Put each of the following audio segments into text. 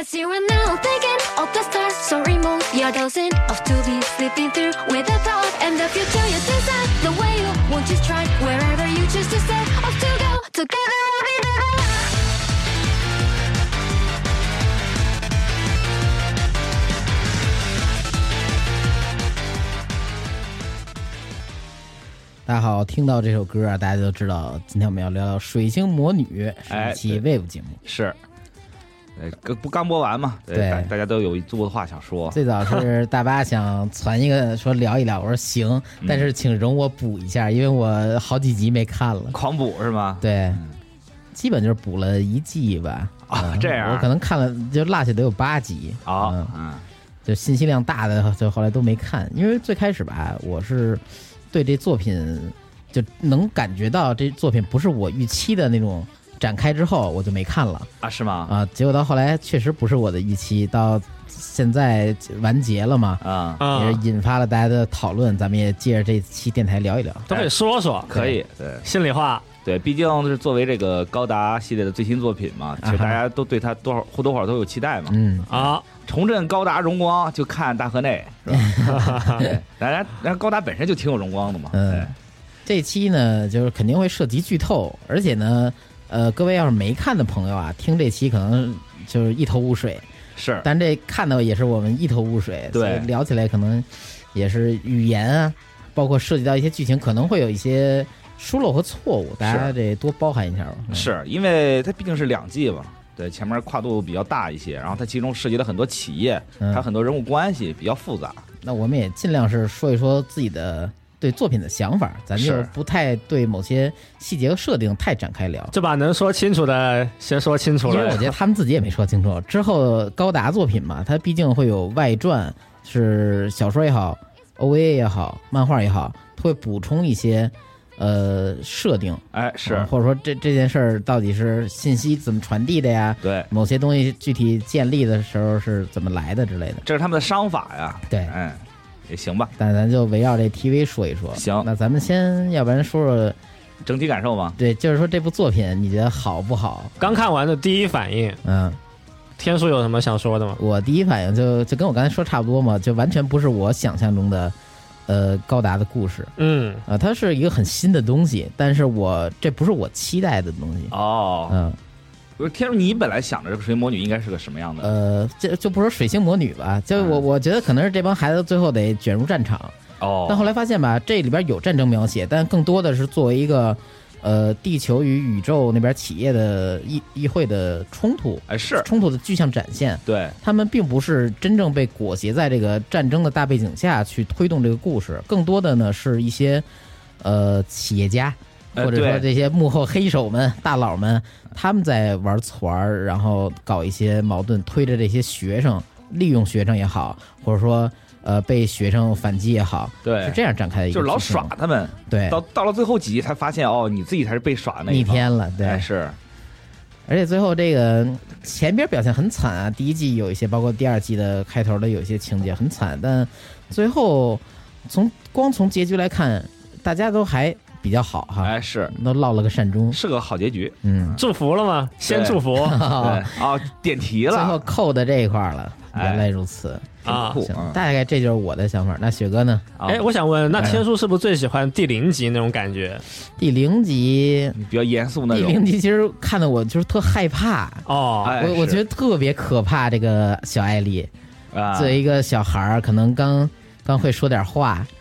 As you are now thinking of the stars, so remove your dosing of to be sleeping through with a thought and the future you decide the way you want to try wherever you choose to stay off to go together we'll be there. 大家好，听到这首歌啊，大家都知道，今天我们要聊聊《水星魔女》，是哎一期 Wave 节目。是，呃，刚不刚播完嘛？对大大家都有一肚子话想说。最早是 大巴想传一个说聊一聊，我说行，嗯但是请容我补一下，因为我好几集没看了。狂补是吗？对，基本就是补了一季吧。嗯啊这样我可能看了就落下得有八集。啊，嗯嗯，就信息量大的，就后来都没看，因为最开始吧，我是对这作品就能感觉到这作品不是我预期的那种展开之后，我就没看了啊，是吗？啊。结果到后来确实不是我的预期，到现在完结了嘛，啊，啊也是引发了大家的讨论，咱们也借着这期电台聊一聊。都可以说说，可以，对心里话。对，毕竟是作为这个高达系列的最新作品嘛，其实大家都对它多少或多或少都有期待嘛。嗯，啊，重振高达荣光，就看大河内，是吧？对，当然，当然高达本身就挺有荣光的嘛。嗯这期呢，就是肯定会涉及剧透，而且呢，呃，各位要是没看的朋友啊，听这期可能就是一头雾水。是，但这看到也是我们一头雾水，对聊起来可能也是语言啊，包括涉及到一些剧情，可能会有一些疏漏和错误，大家得多包涵一下吧。嗯是因为它毕竟是两季嘛，对，前面跨度比较大一些，然后它其中涉及了很多企业，嗯还有很多人物关系比较复杂。那我们也尽量是说一说自己的对作品的想法，咱就是不太对某些细节和设定太展开聊。就把能说清楚的先说清楚了因为我觉。得他们自己也没说清楚。之后高达作品嘛，它毕竟会有外传，是小说也好，OVA 也好，漫画也好，会补充一些呃设定，哎，是嗯，或者说这这件事儿到底是信息怎么传递的呀？对，某些东西具体建立的时候是怎么来的之类的。这是他们的商法呀。对嗯，也行吧，但咱就围绕这 TV 说一说。行那咱们先要不然说说，整体感受吧。对，就是说这部作品你觉得好不好？刚看完的第一反应，嗯，天叔有什么想说的吗？我第一反应就就跟我刚才说差不多嘛，就完全不是我想象中的，呃，高达的故事嗯，啊、它是一个很新的东西，但是我这不是我期待的东西，哦，嗯，不是天叔，你本来想着这个水魔女应该是个什么样的？呃，这就不说水星魔女吧，就我嗯。我觉得可能是这帮孩子最后得卷入战场，哦，但后来发现吧，这里边有战争描写，但更多的是作为一个，呃，地球与宇宙那边企业的议议会的冲突，哎是。冲突的具象展现。对，他们并不是真正被裹挟在这个战争的大背景下去推动这个故事，更多的呢是一些呃企业家，呃或者说这些幕后黑手们、大佬们，他们在玩团儿，然后搞一些矛盾，推着这些学生，利用学生也好，或者说呃被学生反击也好，对是这样展开的一个就是老耍他们，对到到了最后几集才发现哦，你自己才是被耍的那一天了，对，哎是，而且最后这个前边表现很惨啊，第一季有一些，包括第二季的开头的有一些情节很惨，但最后从光从结局来看，大家都还比较好哈，哎是，都落了个善终，是个好结局。嗯，祝福了吗？先祝福。对。哦，点题了。最后，扣的这一块儿了，哎。原来如此，啊。行，大概这就是我的想法。那雪哥呢？啊哎，我想问，那哎天叔是不是最喜欢第零集那种感觉？第零集，比较严肃那第种。零集其实看的我就是特害怕，哦，哎我我觉得特别可怕。这个小艾丽，啊，作为一个小孩儿，可能刚刚会说点话，呃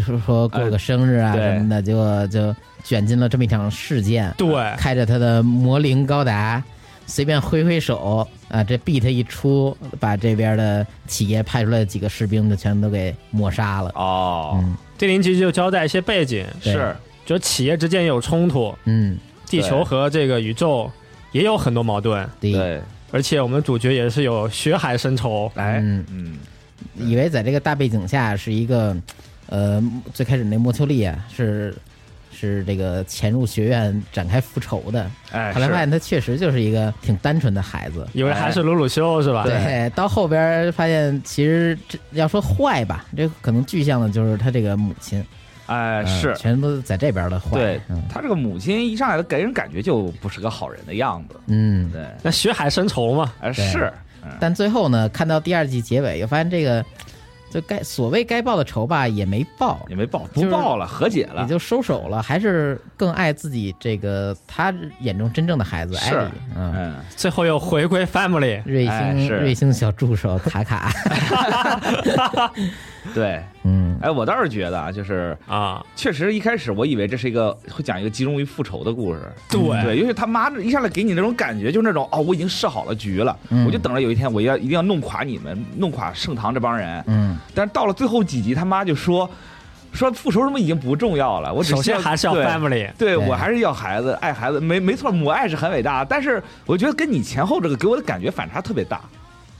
说 说过个生日啊什么的，结果就卷进了这么一场事件。对，开着他的魔灵高达，随便挥挥手啊，这 beat 一出，把这边的企业派出来的几个士兵就全都给抹杀了。哦，嗯第零集就交代一些背景，是就企业之间也有冲突，嗯，地球和这个宇宙也有很多矛盾，对，对，而且我们主角也是有血海深仇。哎，嗯嗯，以为在这个大背景下是一个，呃，最开始那莫秋丽啊是。是这个潜入学院展开复仇的，哎，后来发现他确实就是一个挺单纯的孩子，以为还是鲁鲁修是吧？对，到后边发现其实这要说坏吧，这可能具象的就是他这个母亲，哎，嗯是。全都在这边的坏。对嗯。他这个母亲一上来给人感觉就不是个好人的样子。嗯，对，那血海深仇嘛，哎对是，嗯但最后呢，看到第二季结尾，又发现这个就该所谓该报的仇吧，也没报，也没报，不报了，和解了。也就收手了，还是更爱自己这个他眼中真正的孩子艾是莉，嗯。嗯，最后又回归 family。瑞星、哎瑞星小助手卡卡，对。嗯。哎，我倒是觉得啊，就是啊，确实一开始我以为这是一个会讲一个集中于复仇的故事，对。对，尤其他妈一上来给你那种感觉，就是那种哦，我已经设好了局了，嗯。我就等着有一天我要一定要弄垮你们，弄垮盛唐这帮人。嗯，但是到了最后几集，他妈就说说复仇什么已经不重要了，我只首需先还是要对 family。对对。我还是要孩子，爱孩子，没没错，母爱是很伟大，但是我觉得跟你前后这个给我的感觉反差特别大，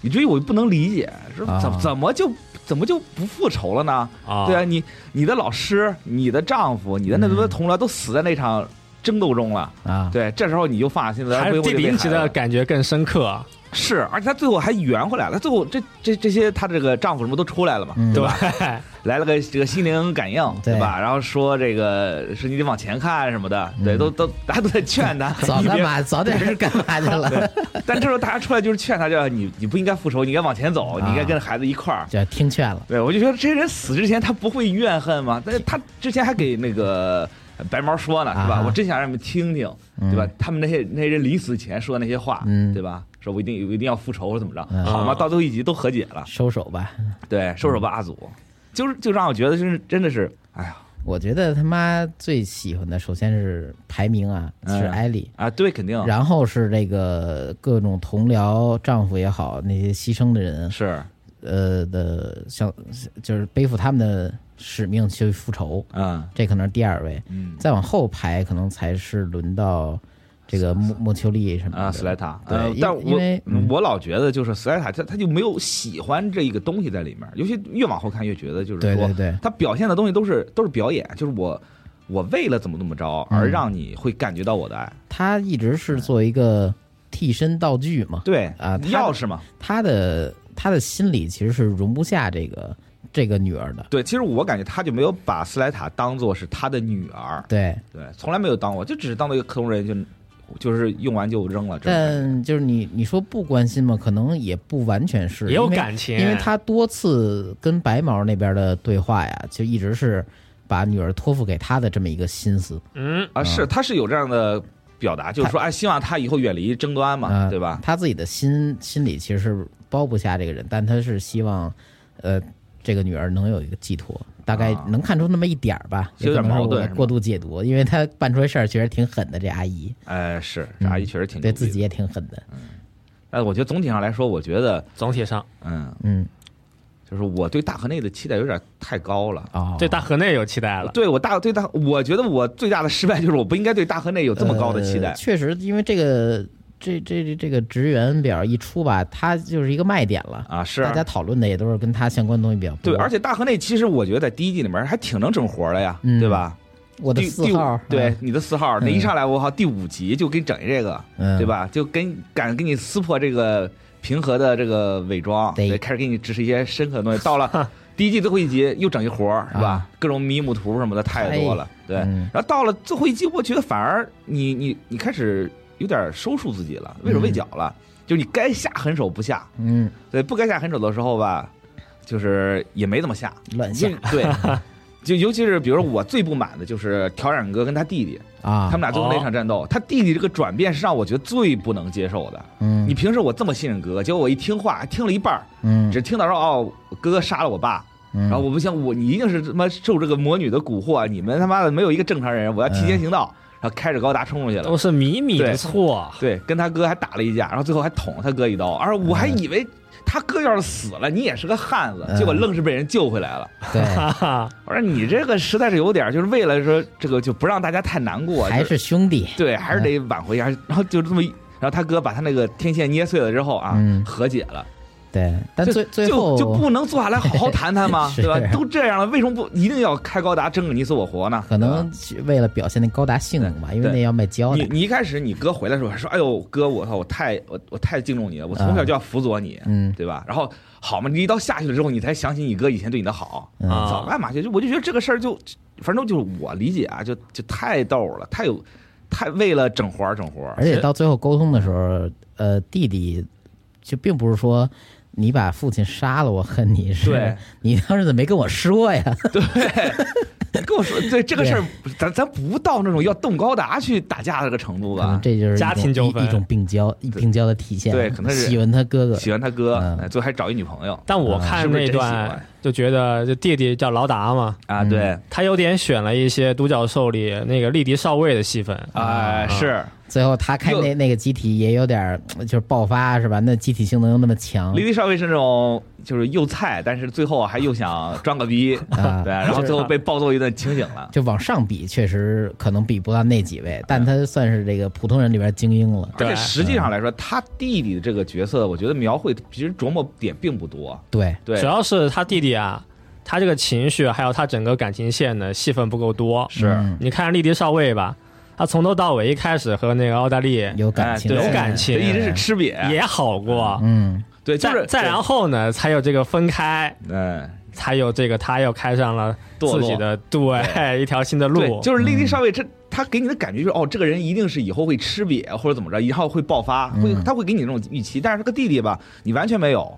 以至于我不能理解，说怎、啊怎么就怎么就不复仇了呢？啊，对啊，你你的老师、你的丈夫、你的那么多同僚都死在那场争斗中了，啊，对，这时候你就放下心了，还是为我弟弟一直为孩子的感觉更深刻。是，而且她最后还圆回来了，最后这这这些他这个丈夫什么都出来了嘛，嗯对吧？来了个这个心灵感应，对对吧？然后说这个是你得往前看什么的，对，嗯都都大家都在劝他，早干嘛？早点是干嘛去了？但这时候大家出来就是劝他，叫你你不应该复仇，你应该往前走，啊你应该跟孩子一块儿。就听劝了。对，我就觉得这些人死之前他不会怨恨吗？但是他之前还给那个白毛说呢，是吧？啊我真想让你们听听，嗯对吧？他们那些那些人临死前说的那些话，嗯对吧？说我一定我一定要复仇或者怎么着，嗯。好吗？到最后一集都和解了，收手吧。对，收手吧阿祖，就是就让我觉得就是真的是，哎呀。我觉得他妈最喜欢的，首先是排名啊，嗯是艾莉，啊，对，肯定。然后是这个各种同僚、丈夫也好，那些牺牲的人，是，呃的，像就是背负他们的使命去复仇，嗯。这可能是第二位。嗯。再往后排，可能才是轮到这个莫莫丘利什么的啊，斯莱塔，对呃但我我老觉得就是斯莱塔他他就没有喜欢这一个东西在里面，尤其越往后看越觉得就是说对对对，他表现的东西都是都是表演，就是我我为了怎么怎么着嗯而让你会感觉到我的爱，他一直是做一个替身道具嘛，对啊他钥匙嘛，他的他的心里其实是容不下这个这个女儿的，对，其实我感觉他就没有把斯莱塔当做是他的女儿，对，对，从来没有当过，就只是当做一个克隆人就就是用完就扔了，但就是你你说不关心嘛？可能也不完全是，也有感情。因为他多次跟白毛那边的对话呀，就一直是把女儿托付给他的这么一个心思。嗯，啊，是他是有这样的表达，就是说哎，希望他以后远离争端嘛，啊，对吧？他自己的心心里其实是包不下这个人，但他是希望，呃，这个女儿能有一个寄托，大概啊。能看出那么一点儿吧，有点矛盾过度解读，因为他办出来事儿确实挺狠的，这阿姨。哎，是这阿姨确实挺对自己，也挺狠的，但我觉得总体上来说，我觉得总体上。嗯，嗯，就是我对大河内的期待有点太高了。啊，对大河内有期待了。对我大对大，我觉得我最大的失败就是我不应该对大河内有这么高的期待。呃。确实，因为这个这这这这个职员表一出吧，它就是一个卖点了。啊，是大家讨论的也都是跟他相关的东西比较多。对，而且大河内其实我觉得在第一季里面还挺能整活的呀，嗯对吧？我的四号，对嗯，你的四号，那一上来我靠，第五集就给你整一这个，嗯，对？吧？就跟敢给你撕破这个平和的这个伪装，对对，开始给你指示一些深刻的东西。到了第一季最后一集又整一活儿，是吧？各种迷母图什么的太多了，对。然后到了最后一集，我觉得反而你你你开始有点收束自己了，畏手畏脚了，就是你该下狠手不下，嗯，对，不该下狠手的时候吧，就是也没怎么下，乱下对。就尤其是比如说我最不满的就是调染哥跟他弟弟，啊，他们俩最后那场战斗，他弟弟这个转变是让我觉得最不能接受的。嗯，你平时我这么信任哥哥，结果我一听话，听了一半，嗯，只听到说哦，哥哥杀了我爸，然然后我不行，我你一定是他妈受这个魔女的蛊惑，你们他妈的没有一个正常人，我要提前行道，然后开着高达冲出去了都。是米米的错，对，跟他哥还打了一架，然后最后还捅他哥一刀，而我还以为他哥要是死了，你也是个汉子，嗯结果愣是被人救回来了。对，哈哈，我说你这个实在是有点，就是为了说这个就不让大家太难过，还是兄弟，对，还是得挽回一下。然后就这么，然后他哥把他那个天线捏碎了之后啊，嗯和解了。对，但最最后就就不能坐下来好好 谈谈吗？对吧？都这样了，为什么不一定要开高达争个你死我活呢？可能为了表现那高达性能吧，因为那要卖胶的，你你一开始你哥回来的时候还说：“哎呦，哥，我操，我太我我太敬重你了，我从小就要辅佐你，嗯对吧？”然后好嘛，你一刀下去了之后，你才想起你哥以前对你的好，早干嘛去？就我就觉得这个事儿就，反正就是我理解啊，就就太逗了，太有太为了整活儿整活儿，而且到最后沟通的时候，呃，弟弟就并不是说你把父亲杀了，我恨你，是对。你当时怎么没跟我说呀？对，跟我说，对这个事儿，咱咱不到那种要动高达去打架的这个程度吧？这就是家庭纠纷。一一种病娇，病娇的体现。对可能是喜欢他哥哥，喜欢他哥，最后还找一女朋友。但我啊看那段就觉得，就弟弟叫劳达嘛，啊，嗯对，他有点选了一些独角兽里那个利迪少尉的戏份。啊，是最后他开那那个机体也有点儿就是爆发是吧？那机体性能又那么强莉莉少尉是那种就是又菜，但是最后还又想装个逼，啊对，然后最后被暴揍一顿清醒了。就往上比，确实可能比不到那几位，但他算是这个普通人里边精英了。而且实际上来说，他弟弟的这个角色，我觉得描绘其实琢磨点并不多。对，对主，要是他弟弟啊，他这个情绪还有他整个感情线的戏份不够多。是嗯你看利迪少尉吧，他从头到尾一开始和那个奥黛丽有感情，有感情。这一直是吃瘪，也好过，嗯，对，就是再再然后呢，才有这个分开，嗯，才有这个他又开上了自己的对一条新的路，。就是莉莉少尉，这他给你的感觉就是，哦，这个人一定是以后会吃瘪或者怎么着，以后会爆发，会嗯他会给你这种预期。但是这个弟弟吧，你完全没有，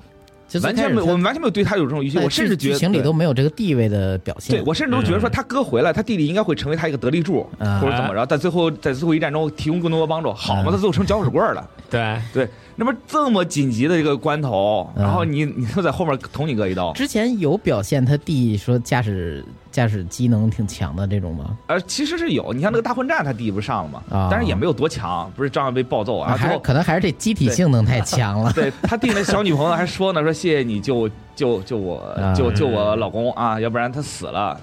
完全没有，我们完全没有对他有这种预期。我甚至觉得情里都没有这个地位的表现。对我甚至都觉得说，嗯他哥回来，他弟弟应该会成为他一个得力柱，啊或者怎么着，在最后在最后一战中提供更多的帮助。好嘛，嗯他最后成搅屎棍儿了。对，对，那么这么紧急的一个关头，嗯然后你 你就在后面捅你哥一刀，之前有表现他弟说驾驶驾驶机能挺强的这种吗？呃，其实是有，你像那个大混战，他弟不是上了嘛，啊但是也没有多强，不是照样被暴揍啊，最后。还是可能还是这机体性能太强了。对 他弟那小女朋友还说呢，说谢谢你救救救我啊救救我老公啊，要不然他死了，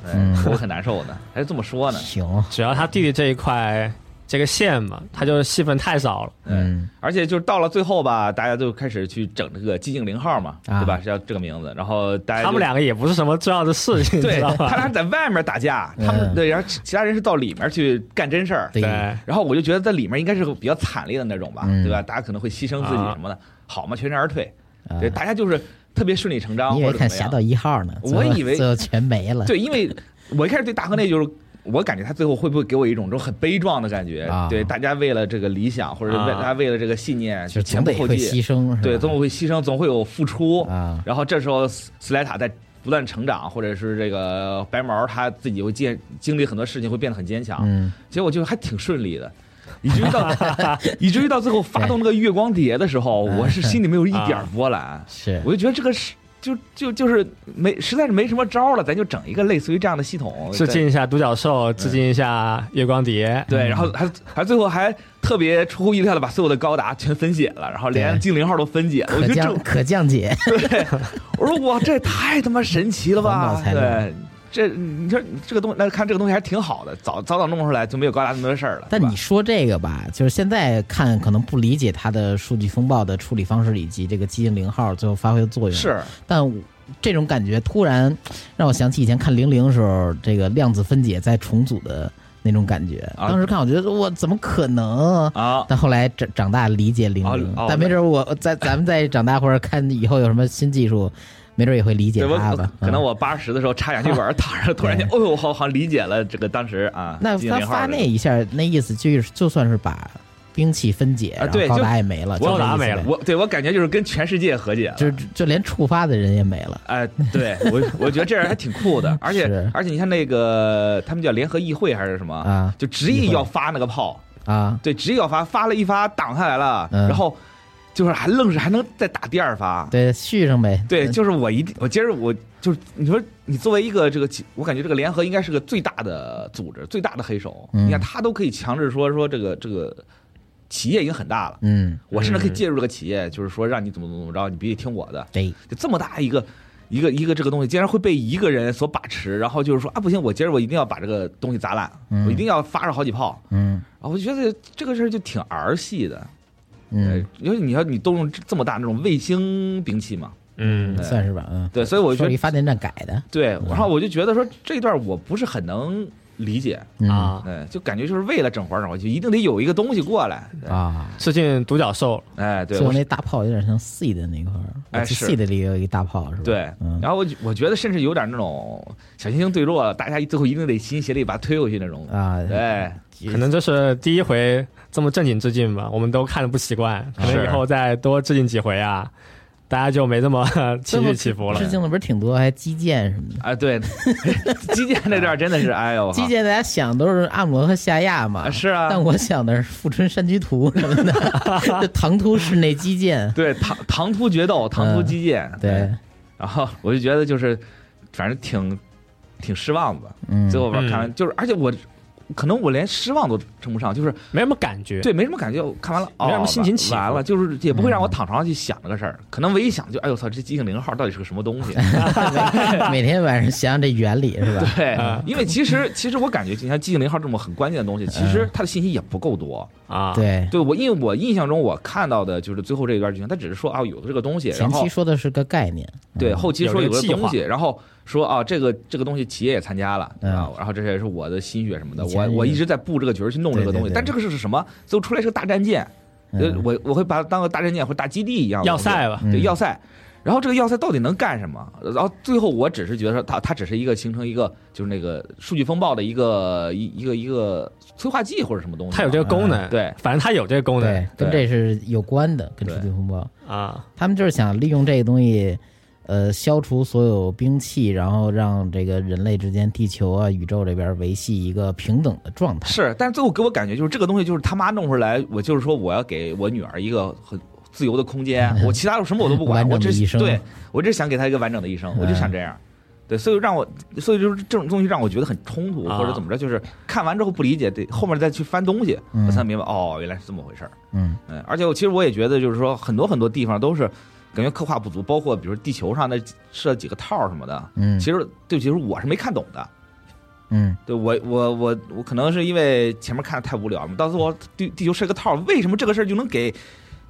我很难受的，还是这么说呢。行，只要他弟弟这一块这个线嘛，他就是戏份太少了。嗯，而且就是到了最后吧，大家就开始去整这个寂静零号嘛，啊对吧？是叫这个名字。然后大家他们两个也不是什么重要的事情，对？他俩在外面打架，他们嗯对，然后其其他人是到里面去干真事儿。对对，然后我就觉得在里面应该是比较惨烈的那种吧，嗯对吧？大家可能会牺牲自己啊什么的，好嘛，全身而退。啊对，大家就是特别顺理成章，你以为看侠盗一号呢？我以为 最后全没了。对，因为我一开始对大河内就是。我感觉他最后会不会给我一种这种很悲壮的感觉？啊对，大家为了这个理想，或者大家为了这个信念，就前仆后继牺继，牲，对，总会牺牲，总会有付出。啊，然后这时候斯斯莱塔在不断成长，或者是这个白毛他自己会经经历很多事情，会变得很坚强。嗯，结果就还挺顺利的，以至于到 以至于到最后发动那个月光碟的时候，我是心里没有一点波澜，是我就觉得这个是。就就就是没，实在是没什么招了，咱就整一个类似于这样的系统，致敬一下独角兽，致敬一下月光碟。对，然后还还最后还特别出乎意料的把所有的高达全分解了，然后连精灵号都分解了，我可觉得这降可降解，对，我说哇，这也太他妈神奇了吧！对，这你说这个东那看这个东西还挺好的，早早早弄出来就没有高达那么多事儿了。但你说这个吧，就是现在看可能不理解它的数据风暴的处理方式以及这个基因零号最后发挥的作用。，是但这种感觉突然让我想起以前看零零的时候，这个量子分解再重组的那种感觉。啊当时看我觉得我怎么可能？啊，但后来长长大理解零零但没准我在咱们再长大或者看以后有什么新技术，没准也会理解对我可能我八十的时候插氧气管 躺着，突然间，哦呦，我好好理解了这个当时啊。那他发那一下，那意思就是就算是把兵器分解，然后高达也没了，高达没了我对我感觉就是跟全世界和解了。就就连触发的人也没了。哎，对我我觉得这样还挺酷的，而且而且你看那个他们叫联合议会还是什么啊就执意要发那个炮，啊，对，执意要发，发了一发挡下来了，嗯然后就是还愣是还能再打第二发，对，续上呗。对，嗯就是我一定，我今儿我就是你说你作为一个这个，我感觉这个联合应该是个最大的组织，最大的黑手。嗯你看他都可以强制说说这个这个企业已经很大了，嗯，我甚至可以嗯介入这个企业，就是说让你怎么怎么着，你必须听我的。对，就这么大一个一个一个这个东西，竟然会被一个人所把持，然后就是说啊不行，我今儿我一定要把这个东西砸烂，嗯我一定要发上好几炮。嗯啊，我觉得这个事儿就挺儿戏的。嗯，对，因为你要你动用这么大那种卫星兵器嘛，嗯。算是吧。嗯，对，所以我就觉得说一发电站改的。对，然后我就觉得说这一段我不是很能理解，嗯。啊，对，就感觉就是为了整活儿整活儿，就一定得有一个东西过来，啊。最近独角兽。哎，对，我那大炮有点像 C 的那块儿，哎是。C 的里有一个大炮是吧？对，嗯。然后我我觉得甚至有点那种小行星坠落了，大家最后一定得齐心协力把它推回去那种，啊，对，可能这是第一回这么正经致敬吧，我们都看着不习惯，可能以后再多致敬几回啊，大家就没这么 情绪起伏了。致。敬的不是挺多，还击剑什么的。啊，对，击剑那段真的是，哎呦，击剑大家想都是按摩和下亚嘛，啊是啊。但我想的是富春山居图什么的，唐突室内击剑，对唐唐突决斗，唐突击剑，嗯对，然后我就觉得就是，反正挺挺失望的。嗯，最后边嗯看完，就是而且我可能我连失望都称不上，就是没什么感觉。对没什么感觉。我看完了，哦，没什么心情起来完了，就是也不会让嗯我躺床上去想这个事儿。可能唯一想就，哎呦操，这机性零号到底是个什么东西？每天晚上想想这原理是吧？对嗯，因为其实其实我感觉，就像机性零号这么很关键的东西，其实它的信息也不够多。啊，，对，对我，因为我印象中我看到的就是最后这一段剧情，它只是说啊有这个东西，然前期说的是个概念，对，嗯后期说有有这个计划个东西，然后说啊，这个这个东西企业也参加了，嗯啊，然后这也是我的心血什么的，我我一直在布这个局去弄这个东西，但这个是什么？最后出来是个大战舰，呃嗯，我我会把它当个大战舰或者大基地一样要塞吧，嗯对要塞。然后这个要塞到底能干什么？然后最后我只是觉得它它只是一个形成一个就是那个数据风暴的一个一一个一个催化剂或者什么东西。它有这个功能，对反正它有这个功能对，跟这是有关的，跟数据风暴，啊，他们就是想利用这个东西。呃，消除所有兵器，然后让这个人类之间、地球啊、宇宙这边维系一个平等的状态。是，但是最后给我感觉就是这个东西就是他妈弄出来，我就是说我要给我女儿一个很自由的空间，我其他的什么我都不管，我只对我只想给她一个完整的一生，我就想这样。对，所以让我，所以就是这种东西让我觉得很冲突，啊或者怎么着，就是看完之后不理解，得后面再去翻东西，嗯我才明白哦，原来是这么回事儿。嗯嗯，而且我其实我也觉得，就是说很多很多地方都是感觉刻画不足，包括比如地球上那设几个套什么的，嗯，其实对其实我是没看懂的。嗯对我我我我可能是因为前面看的太无聊了，到最后地地球设个套，为什么这个事儿就能给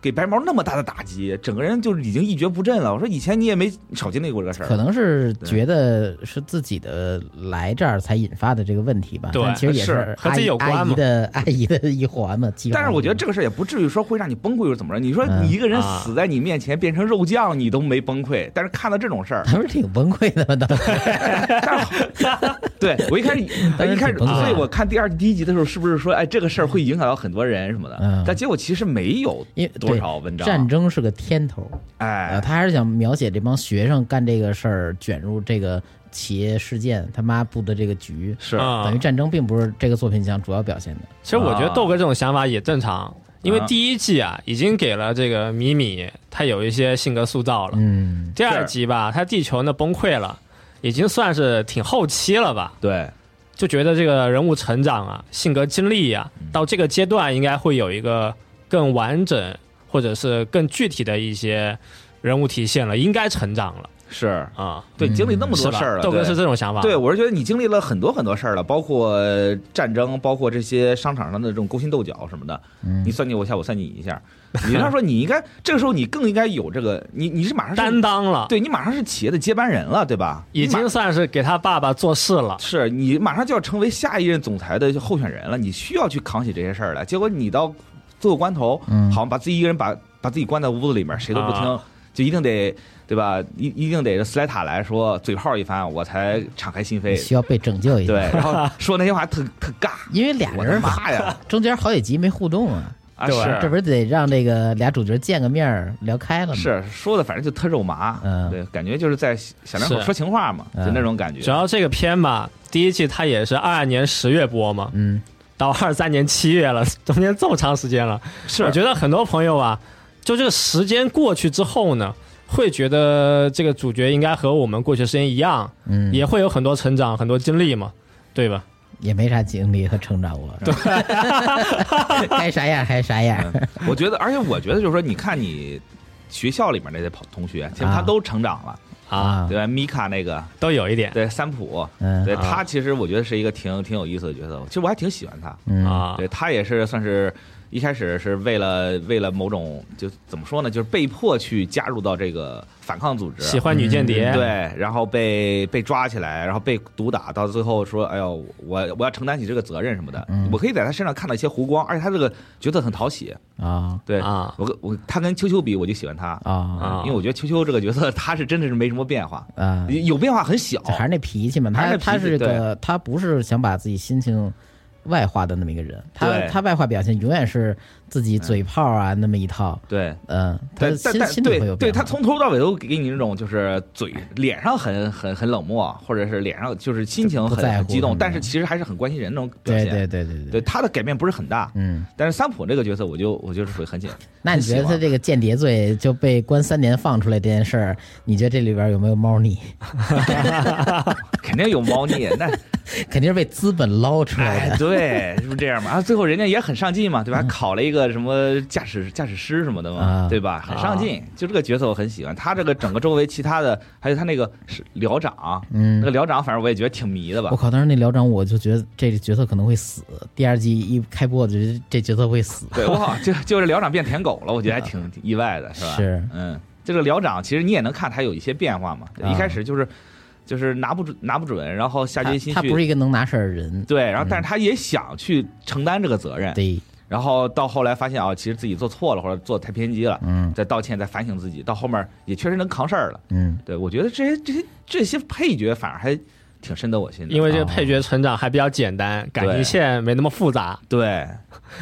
给白毛那么大的打击？整个人就是已经一蹶不振了。我说以前你也没少经历过这个事儿，可能是觉得是自己的来这儿才引发的这个问题吧。对其实也是和自己有关嘛阿姨的阿姨的一环嘛。但是我觉得这个事儿也不至于说会让你崩溃或者怎么着。你说嗯你一个人啊死在你面前变成肉酱，你都没崩溃，但是看到这种事儿，他们是挺崩溃的嘛，当时对我一开始一开始，所以我看第二季第一集的时候，是不是说哎这个事儿会影响到很多人什么的？嗯但结果其实没有因为多对少文章，战争是个天头，哎。呃，，他还是想描写这帮学生干这个事儿，卷入这个企业事件，他妈布的这个局，是。啊。等于战争并不是这个作品想主要表现的。其实我觉得啊豆哥这种想法也正常，因为啊。第一季啊已经给了这个米米他有一些性格塑造了，嗯，第二集吧他地球呢崩溃了，已经算是挺后期了吧，对，就觉得这个人物成长啊、性格经历呀、到这个阶段应该会有一个更完整或者是更具体的一些人物体现了，应该成长了是啊，对，嗯经历那么多事儿了，豆哥是这种想法，对，我是觉得你经历了很多很多事儿了，包括呃战争，包括这些商场上的这种勾心斗角什么的。嗯你算计我一下，我算计你一下。你要说你应该这个时候你更应该有这个，你你是马上担，当了，对你马上是企业的接班人了，对吧？已经算是给他爸爸做事了。是你马上就要成为下一任总裁的候选人了，你需要去扛起这些事儿来。结果你到最后关头，嗯好像把自己一个人把把自己关在屋子里面，谁都不听，啊就一定得对吧？一一定得斯莱塔来说嘴炮一番，我才敞开心扉。需要被拯救一下。对，，然后 说那些话特特尬，因为俩人嘛呀！中间好几集没互动啊，啊，是这不是得让这个俩主角见个面儿聊开了吗？是说的，反正就特肉麻，嗯对，感觉就是在小两口说情话嘛，嗯就那种感觉。主要这个片吧，第一季它也是二二年十月播嘛，嗯，到二三年七月了，中间这么长时间了，是。我觉得很多朋友啊，就这个时间过去之后呢，会觉得这个主角应该和我们过去的时间一样，嗯，也会有很多成长、很多经历嘛，对吧？也没啥经历和成长过，对，该啥样还啥样。嗯。我觉得，而且我觉得就是说，你看你学校里面那些跑同学，其实他啊。都成长了，啊，对吧？米卡那个，都有一点。对三浦，嗯。对啊。他其实我觉得是一个挺挺有意思的角色，其实我还挺喜欢他。嗯。啊，对他也是算是一开始是为了为了某种就怎么说呢，就是被迫去加入到这个反抗组织，喜欢女间谍，嗯对，然后被被抓起来，然后被毒打，到最后说：“哎呦，我我要承担起这个责任什么的。嗯。我可以在他身上看到一些弧光，而且他这个角色很讨喜。啊。对，啊。我跟我他跟秋秋比，我就喜欢他，啊。啊因为我觉得秋秋这个角色他是真的是没什么变化，啊！有变化很小，还是那脾气嘛，他是他是个他不是想把自己心情外化的那么一个人，他他外化表现永远是自己嘴炮啊那么一套，对。嗯，他但但但心里会有对对他从头到尾都给你那种就是嘴脸上很很很冷漠，或者是脸上就是心情很激动，但是其实还是很关心人那种表对现。对对对对他的改变不是很大，嗯，但是三浦这个角色，我就我就是属于很简。那你觉得他这个间谍罪就被关三年放出来这件事儿，你觉得这里边有没有猫腻？肯定有猫腻，那 肯定是被资本捞出来。对，是不是这样嘛？啊，最后人家也很上进嘛，对吧？还考了一个什么驾驶驾驶师什么的嘛，啊对吧？很上进，就这个角色我很喜欢。他这个整个周围其他的，还有他那个是寮长，嗯那个寮长，反正我也觉得挺迷的吧我。靠！当时那寮长，我就觉得这个角色可能会死。第二季一开播，我觉得这角色会死。对，我靠，就就是寮长变舔狗了，我觉得还挺挺意外的，是吧？是，嗯，这个寮长其实你也能看他有一些变化嘛。啊一开始就是就是拿不准拿不准，然后下他决心去他不是一个能拿事儿的人。对，然后但是他也想去承担这个责任，对，然后到后来发现啊，其实自己做错了或者做太偏激了，嗯。再道歉再反省自己，到后面也确实能扛事儿了。嗯，对我觉得这些这些这些配角反而还挺深得我心的，因为这个哦。配角成长还比较简单，感情线没那么复杂，对。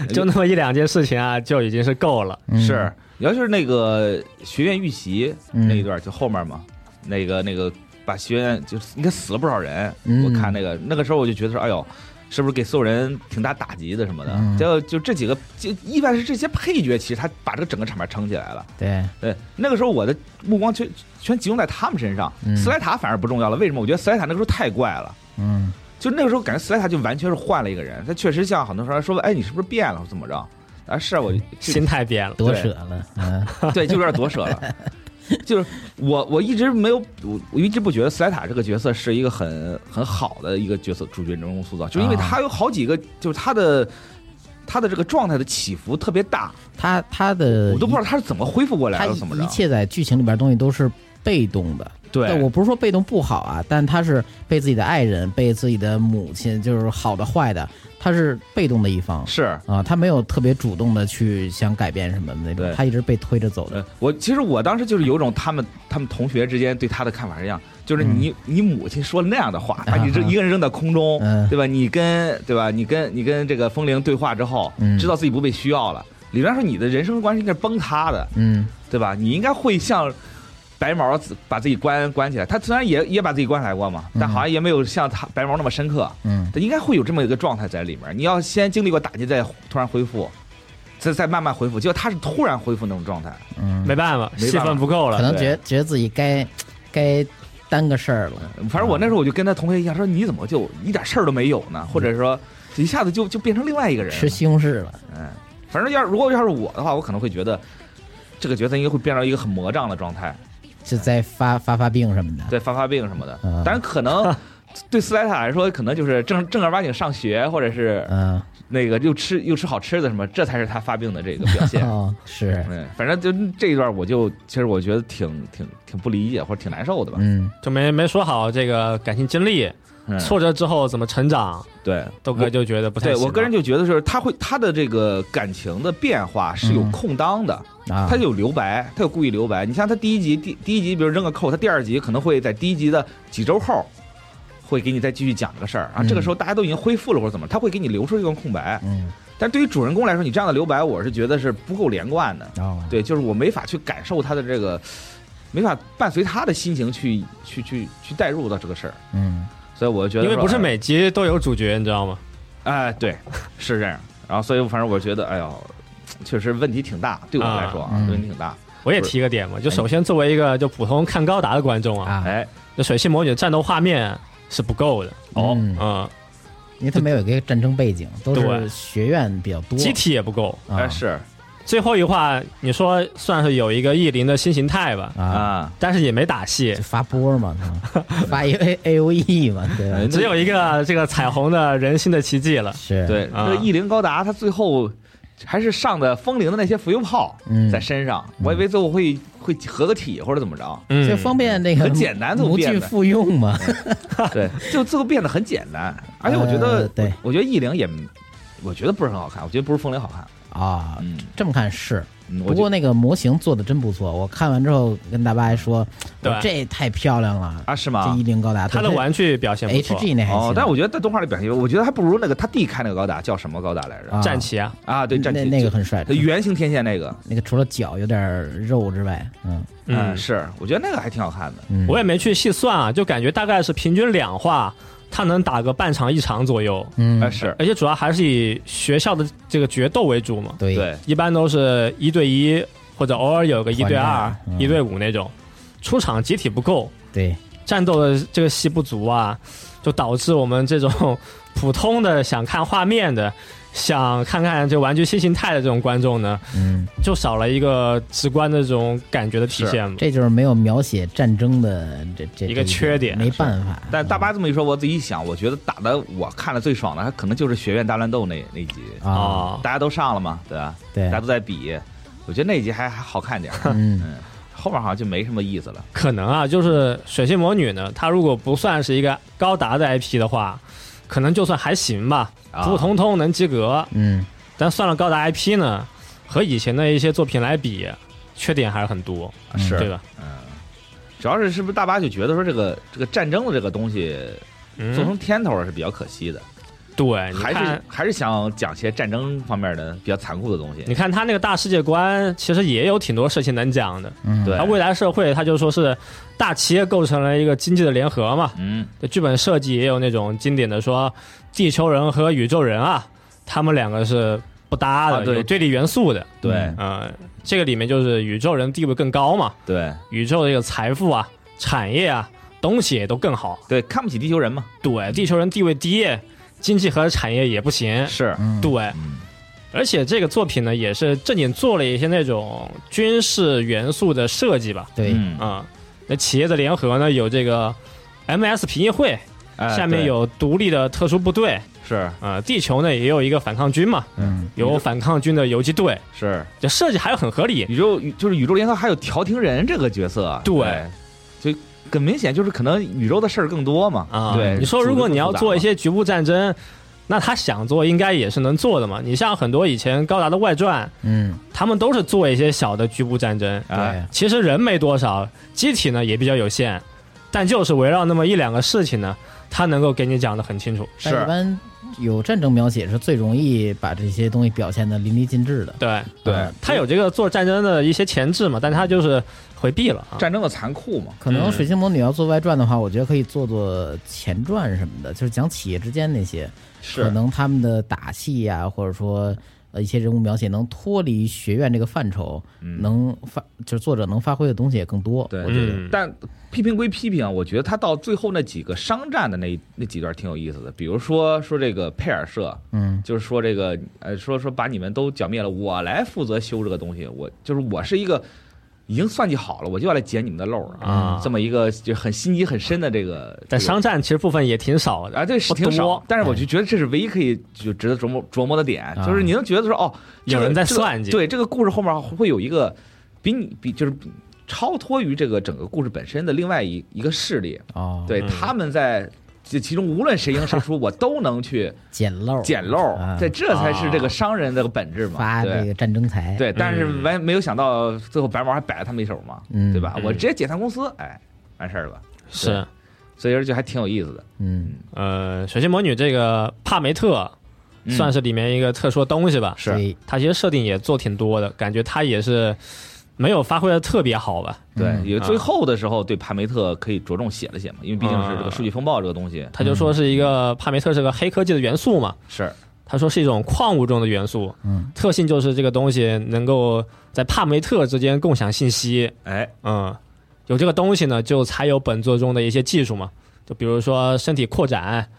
就那么一两件事情啊，就已经是够了。嗯。是，尤其是那个学院遇袭嗯。那一段，就后面嘛，那个那个把学院就是应该死了不少人，嗯。我看那个那个时候我就觉得说，哎呦。是不是给所有人挺大打击的什么的？嗯就就这几个，就意外是这些配角，其实他把这个整个场面撑起来了。对，对，那个时候我的目光全全集中在他们身上，嗯斯莱塔反而不重要了。为什么？我觉得斯莱塔那个时候太怪了，嗯就那个时候感觉斯莱塔就完全是换了一个人。他确实像很多人说，哎，你是不是变了，怎么着？啊，是啊，我就心态变了，夺舍了。嗯 对，就有点夺舍了。就是我，我一直没有，我我一直不觉得斯莱塔这个角色是一个很很好的一个角色主角人物塑造，就因为啊他有好几个，就是他的他的这个状态的起伏特别大，他他的我都不知道他是怎么恢复过来他的，怎么着一？切在剧情里边东西都是被动的。对，我不是说被动不好啊，但他是被自己的爱人、被自己的母亲，就是好的坏的，他是被动的一方是啊，他没有特别主动的去想改变什么的那种，他一直被推着走的。呃，我其实我当时就是有种他们 他们同学之间对他的看法是一样，就是嗯你、你母亲说了那样的话，把你这啊哈一个人扔在空中，嗯对吧？你跟对吧？你跟你跟这个风铃对话之后，嗯知道自己不被需要了，理论上说你的人生观是应该是崩塌的，嗯对吧？你应该会像白毛自把自己关关起来，他虽然也也把自己关起来过嘛，但好像也没有像他白毛那么深刻，嗯他应该会有这么一个状态在里面。你要先经历过打击，再突然恢复，再再慢慢恢复。结果他是突然恢复那种状态，嗯，没办法，戏份不够了。可能觉觉得自己该该担个事儿了。反正我那时候我就跟他同学一样，说你怎么就一点事儿都没有呢？或者说一下子就就变成另外一个人？吃西红柿了，嗯，反正要如果要是我的话，我可能会觉得这个角色应该会变成一个很魔障的状态，就在发发发病什么的。对，发发病什么的。嗯。当然可能 对斯莱塔来说，可能就是正正儿八经上学，或者是嗯，那个又吃又吃好吃的什么，这才是他发病的这个表现。哦，是，嗯，反正就这一段，我就其实我觉得挺挺挺不理解或者挺难受的吧。嗯。就没没说好这个感情经历，嗯，挫折之后怎么成长，对，豆哥就觉得不太行对我个人就觉得就是他会他的这个感情的变化是有嗯。空档的，啊，他有留白，他有故意留白。你像他第一集第第一集，比如扔个扣，他第二集可能会在第一集的几周后，会给你再继续讲这个事儿啊。嗯这个时候大家都已经恢复了或者怎么，他会给你留出一段空白。嗯但对于主人公来说，你这样的留白，我是觉得是不够连贯的。哦，对，就是我没法去感受他的这个，没法伴随他的心情去去去去带入到这个事儿。嗯所以我觉得，因为不是哎每集都有主角，你知道吗？哎，对，是这样。然后，所以反正我觉得，哎呦，确实问题挺大，对我来说啊，嗯。问题挺大。我也提个点嘛，就首先作为一个就普通看高达的观众啊，啊，哎，就水系魔女的战斗画面是不够的，哦。嗯。嗯，因为它没有一个战争背景，都是对学院比较多，机体也不够。啊。哎是。最后一话你说算是有一个异灵的新形态吧，啊，啊，但是也没打戏，发波嘛，发一 A A O E 嘛，对？只有一个这个彩虹的人心的奇迹了。是，对，啊。这个异灵高达，他最后还是上的风铃的那些浮游炮嗯。在身上，我以为最后会会合个体或者怎么着，嗯，就方便那个很简单就模变的。具复用嘛，对，就最后变得很简单。而且我觉得呃，对。我觉得异灵也，我觉得不是很好看，我觉得不是风铃好看。啊，嗯，这么看是。嗯不过那个模型做的真不错，我看完之后跟大巴还说，对。这太漂亮了啊，是这吗一？零高达，他的玩具表现不错，HG 那还行。哦，但我觉得在动画里表现，我觉得还不如那个他弟开那个高达叫什么高达来着？啊。战旗啊，啊，对，战旗。那个很帅，圆形天线那个，那个除了脚有点肉之外，嗯。嗯，是，我觉得那个还挺好看的。嗯，我也没去细算啊，就感觉大概是平均两话，他能打个半场一场左右，嗯。啊，是，而且主要还是以学校的这个决斗为主嘛，对。对，一般都是一对一或者偶尔有个一对二一对五那种，出场集体不够，对，战斗的这个戏不足啊，就导致我们这种 普通的想看画面的。想看看这玩具新形态的这种观众呢，嗯，就少了一个直观的这种感觉的体现。嘛。这就是没有描写战争的这这一个缺点没办法。但大巴这么一说，我自己一想，我觉得打的我看的最爽的，还可能就是学院大乱斗那那集，啊，啊，大家都上了嘛，对吧？对。大家，都在比，我觉得那集还还好看点儿，嗯。嗯，后面好像就没什么意思了。可能啊，就是水星魔女呢，她如果不算是一个高达的 IP 的话，可能就算还行吧，啊。普普通通能及格。嗯，但算了高达 IP 呢，和以前的一些作品来比，缺点还是很多，嗯是。对吧？嗯。主要是是不是大巴就觉得说这个这个战争的这个东西做嗯，成天头是比较可惜的，对，你还是，还是想讲些战争方面的比较残酷的东西。你看他那个大世界观，其实也有挺多事情能讲的。嗯，对他未来社会，他就说是大企业构成了一个经济的联合嘛。嗯，这剧本设计也有那种经典的说，地球人和宇宙人啊，他们两个是不搭的，啊对有对立元素的。对嗯呃，这个里面就是宇宙人地位更高嘛，对宇宙的这个财富啊、产业啊、东西也都更好。对，看不起地球人嘛，对，地球人地位低，经济和产业也不行。是，嗯，对，嗯，而且这个作品呢，也是正经做了一些那种军事元素的设计吧。对，嗯。啊、那企业的联合呢，有这个 MS 评议会，哎下面有独立的特殊部队，是。呃，地球呢也有一个反抗军嘛，嗯，有反抗军的游击队，是，这设计还有很合理。宇宙就是宇宙联合还有调停人这个角色，对。就很明显就是可能宇宙的事儿更多嘛，啊，对，你说如果你要做一些，局部战争，那他想做应该也是能做的嘛。你像很多以前高达的外传，嗯，他们都是做一些小的局部战争，哎，其实人没多少，机体呢也比较有限，但就是围绕那么一两个事情呢，他能够给你讲得很清楚。是但一般有战争描写是最容易把这些东西表现的淋漓尽致的。对，对嗯他有这个做战争的一些前置嘛，但他就是回避了啊。战争的残酷嘛，可能嗯。水星魔女要做外传的话，我觉得可以做做前传什么的，就是讲企业之间那些，可能他们的打戏呀、或者说呃一些人物描写能脱离学院这个范畴，嗯。能发就是作者能发挥的东西也更多。对我觉得，嗯但批评归批评，我觉得他到最后那几个商战的那那几段挺有意思的，比如说说这个佩尔社，嗯。就是说这个呃说说把你们都剿灭了，我来负责修这个东西，我就是我是一个已经算计好了，我就要来捡你们的漏儿啊这么一个就很心机很深的这个在商战其实部分也挺少的啊，对，是不挺少多，但是我就觉得这是唯一可以就值得琢磨琢磨的点，啊。就是你能觉得说哦，有人在算计。对这个故事后面会有一个比你比就是超脱于这个整个故事本身的另外一一个势力，哦，对，嗯。他们在这其中无论谁赢谁输，我都能去 捡漏捡漏啊，对，这才是这个商人的本质嘛，发这个战争财。对，但是嗯完没有想到，最后白毛还摆了他们一手嘛，嗯对吧？嗯我直接解散公司，哎，完事儿了，是所以说就还挺有意思的。嗯呃，水星魔女这个帕梅特嗯算是里面一个特殊的东西吧，是对它其实设定也做挺多的，感觉它也是没有发挥的特别好吧。对，嗯有最后的时候对帕梅特可以着重写了写嘛，因为毕竟是这个数据风暴这个东西。他就说是一个帕梅特是个黑科技的元素嘛，是。他说是一种矿物中的元素，嗯。特性就是这个东西能够在帕梅特之间共享信息，哎。嗯，有这个东西呢，就才有本作中的一些技术嘛，就比如说身体扩展，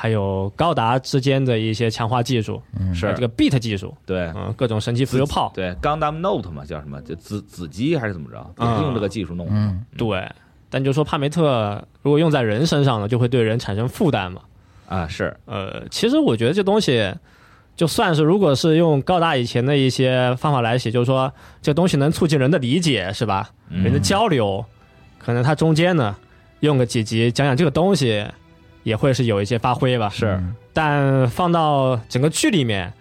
还有高达之间的一些强化技术，嗯是这个 beat 技术，对嗯，各种神奇浮游炮，对 Gundam Note 嘛叫什么？就子子机还是怎么着？也是用这个技术弄的。嗯对。但就说帕梅特如果用在人身上呢，就会对人产生负担嘛。啊，是呃，其实我觉得这东西，就算是如果是用高达以前的一些方法来写，就是说这东西能促进人的理解，是吧？嗯人的交流，可能它中间呢用个几集讲讲这个东西，也会是有一些发挥吧。是。但放到整个剧里面，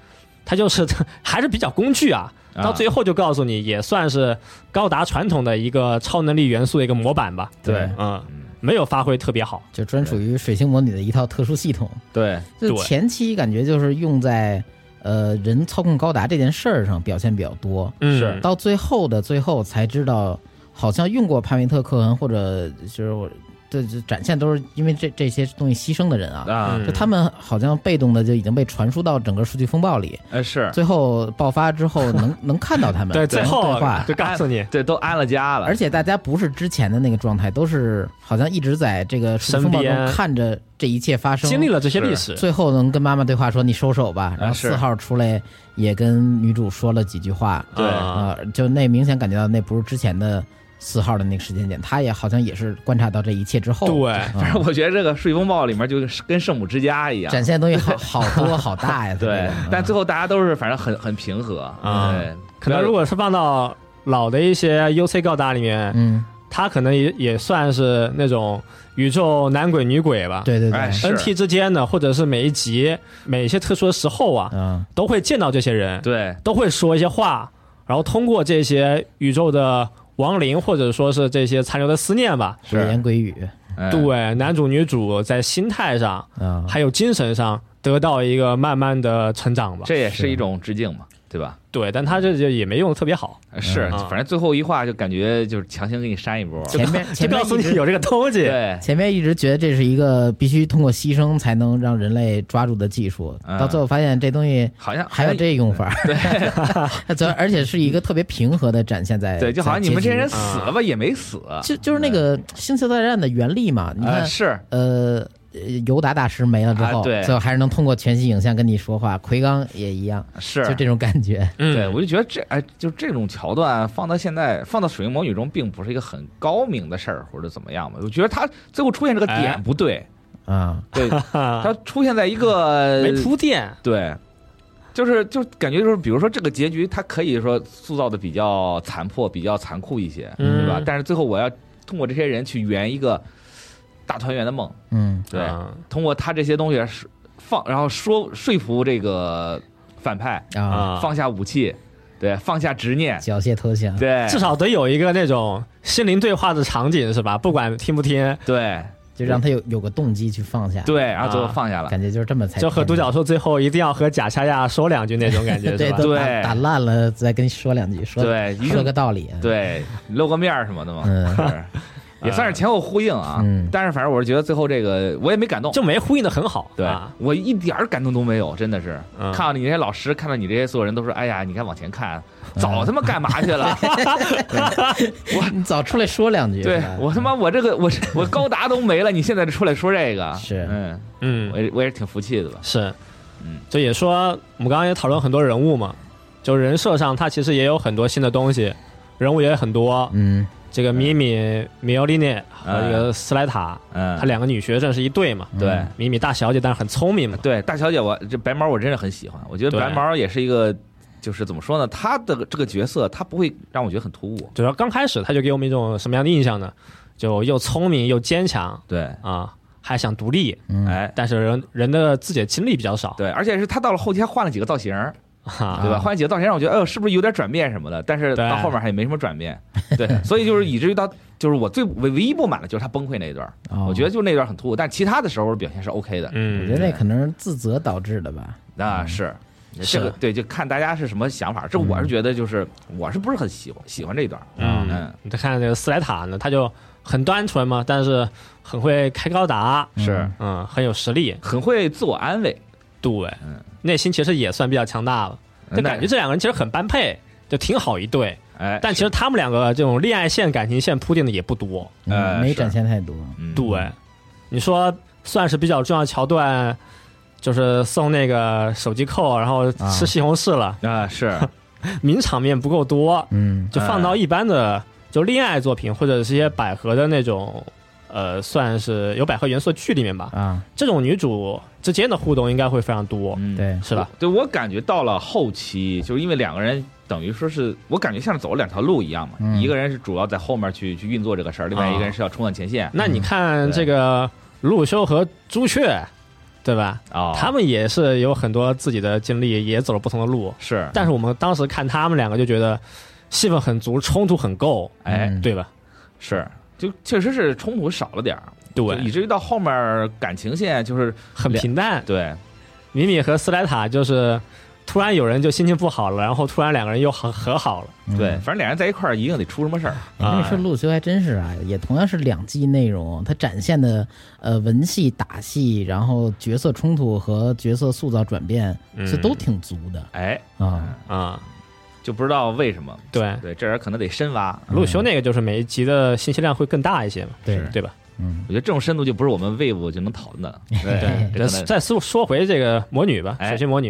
它就是 还是比较工具啊，啊。到最后就告诉你，也算是高达传统的一个超能力元素的一个模板吧。对。嗯，嗯。没有发挥特别好。就专属于水星魔女的一套特殊系统。对，就前期感觉就是用在呃人操控高达这件事儿上表现比较多，嗯，是。到最后的最后才知道，好像用过帕梅特克恩或者就是我这这展现都是因为这这些东西牺牲的人啊。就他们好像被动的就已经被传输到整个数据风暴里，呃是，最后爆发之后能 能看到他们，对，最后对话，就告诉你，对，都安了家了，而且大家不是之前的那个状态，都是好像一直在这个数据风暴中看着这一切发生，经历了这些历史，最后能跟妈妈对话说你收手吧，然后是。四号出来也跟女主说了几句话，对啊、就那明显感觉到那不是之前的四号的那个时间点，他也好像也是观察到这一切之后，对啊 反正我觉得这个睡风暴里面就是跟圣母之家一样，展现的东西好好多好大呀，对，但最后后大家都是反正很很平和啊对，可能如果是放到老的一些 UC 高达里面，嗯，他可能也也算是那种宇宙男鬼女鬼吧。对对对，哎是 NT 之间的，或者是每一集每一些特殊的时候啊，嗯都会见到这些人，对都会说一些话，然后通过这些宇宙的亡灵，或者说是这些残留的思念吧，是。言鬼语。哎。对男主女主在心态上啊，还有精神上得到一个慢慢的成长吧。这也是。一种致敬嘛，对吧？对，但他这就也没用的特别好，是，嗯。反正最后一话就感觉就是强行给你删一波，前面 前面一直告诉你有这个东西。对。前面一直觉得这是一个必须通过牺牲才能让人类抓住的技术，嗯。到最后发现这东西好像还有这用法，对，主要而且是一个特别平和的展现在，对，就好像你们这些人死了吧也没死，就就是那个星球大战的原力嘛，你看，啊是。呃。呃尤达大师没了之后，啊对最后还是能通过全息影像跟你说话。奎刚也一样，是就这种感觉。嗯，对，我就觉得这哎，就这种桥段放到现在，放到《水晶魔女》中，并不是一个很高明的事儿，或者怎么样吧。我觉得他最后出现这个哎点不对，啊，对，它它出现在一个 没铺垫，对，就是就感觉就是，比如说这个结局，它可以说塑造的比较残破、比较残酷一些，嗯对吧？但是最后我要通过这些人去圆一个大团圆的梦，嗯，对，嗯通过他这些东西说放，然后说说服这个反派啊，啊，放下武器，对，放下执念，缴械投降，对，至少得有一个那种心灵对话的场景是吧？不管听不听，对。就让他有有个动机去放下。，对，然后最后啊。放下了，感觉就是这么才就和独角兽最后一定要和贾恰亚说两句那种感觉对？对打打烂了，再跟你说两句，说对，一说个道理。，对露个面什么的嘛，嗯。是。也算是前后呼应啊，嗯。但是反正我是觉得最后这个我也没感动，就没呼应的很好，对、啊。我一点儿感动都没有，真的是、嗯。看到你这些老师，看到你这些所有人都说，哎呀，你看往前看，嗯早他妈干嘛去了？你早出来说两句。对我他妈我这个我我高达都没了，你现在出来说这个，是。嗯，嗯。我也我也是挺服气的吧，是，嗯，就也说我们刚刚也讨论很多人物嘛，就人设上他其实也有很多新的东西，人物也很多。嗯，这个米米米奥利涅和这个斯莱塔，嗯，他两个女学生是一对嘛。对。嗯米米大小姐，但是很聪明嘛。对，大小姐我，这白毛我真的很喜欢。我觉得白毛也是一个，就是怎么说呢？他的这个角色，他不会让我觉得很突兀。主要刚开始他就给我们一种什么样的印象呢？就又聪明又坚强对，啊，还想独立，嗯哎，但是人人的自己的经历比较少，对，而且是他到了后期还换了几个造型，哈对吧？啊换了几个造型，让我觉得，哎呦，是不是有点转变什么的？但是到后面还没什么转变。对，所以就是以至于到，就是我最唯唯一不满的就是他崩溃那一段，哦我觉得就那段很突兀，但其他的时候表现是 OK 的。嗯，我觉得那可能是自责导致的吧。那，是。是这个对，就看大家是什么想法。这我是觉得，就是我是不是很喜欢喜欢这一段？嗯嗯，你再看这个斯莱塔呢，他就很单纯嘛，但是很会开高达，是嗯，很有实力，很会自我安慰。对，嗯内心其实也算比较强大了，就感觉这两个人其实很般配，就挺好一对。哎，但其实他们两个这种恋爱线、感情线铺垫的也不多。嗯，没展现太多。嗯对，你说算是比较重要桥段，就是送那个手机扣，然后吃西红柿了，啊是，名场面不够多，嗯就放到一般的就恋爱作品或者是一些百合的那种。呃，算是有百合元素的剧里面吧，啊，这种女主之间的互动应该会非常多，嗯，对，是吧？对。我感觉到了后期，就是因为两个人等于说是我感觉像是走了两条路一样嘛，嗯。一个人是主要在后面去去运作这个事儿，另外一个人是要冲到前线。那你看这个鲁鲁修和朱雀，对吧？哦，他们也是有很多自己的经历，也走了不同的路。是，但是我们当时看他们两个就觉得戏份很足，冲突很够，哎，嗯对吧？是，就确实是冲突少了点儿，对以，至于到后面感情线就是很平淡。对，米米和斯莱塔就是突然有人就心情不好了，然后突然两个人又和和好了。嗯对，反正俩人在一块儿一定得出什么事儿。你说，陆修还真是啊，也同样是两季内容，它展现的呃文戏、打戏，然后角色冲突和角色塑造转变，嗯这都挺足的哎，啊。啊、就不知道为什么。对，对，这人可能得深挖。陆修那个就是每一集的信息量会更大一些嘛，对对吧？嗯我觉得这种深度就不是我们 wave 就能讨论的。对，这再说说回这个魔女吧，哎水星魔女，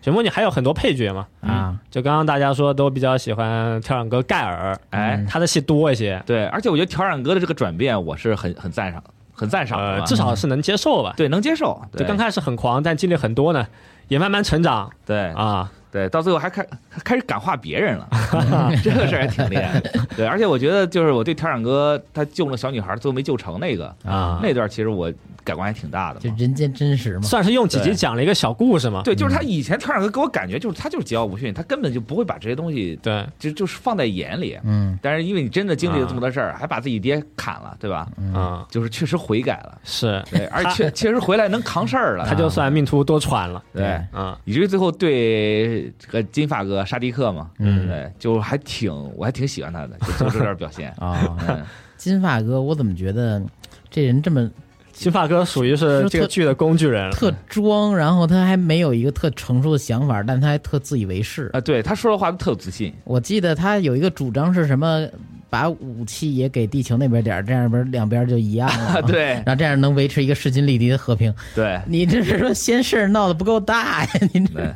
水星魔女还有很多配角嘛，啊，就刚刚大家说都比较喜欢跳染哥盖尔，哎嗯，他的戏多一些，对，而且我觉得调染哥的这个转变，我是很很赞赏，很赞赏的呃，至少是能接受吧。对能接受。对就刚开始很狂，但经历很多呢，也慢慢成长对啊。对，到最后还开开始感化别人了，这个事儿还挺厉害的。对，而且我觉得就是我对调染哥他救了小女孩最后没救成那个啊那段，其实我改观还挺大的嘛。就人间真实嘛。算是用几集讲了一个小故事嘛。对，就是他以前调染哥给我感觉就是他就是桀骜不驯，他根本就不会把这些东西对，就就是放在眼里。嗯。但是因为你真的经历了这么多事儿，还把自己爹砍了，对吧？嗯，就是确实悔改了，是，对，而且确确实回来能扛事儿了，他就算命途多舛了。对，嗯，以至于最后对这个金发哥沙迪克嘛，嗯。对，就还挺我还挺喜欢他的，就就这点表现。啊，嗯，金发哥，我怎么觉得这人这么金发哥属于是这个剧的工具人了。特装，然后他还没有一个特成熟的想法，但他还特自以为是。啊，对，他说的话都特有自信，我记得他有一个主张是什么，把武器也给地球那边点儿，这样不是两边就一样了啊。对然后这样能维持一个势均力敌的和平。对你这是说先事儿闹得不够大呀？你这，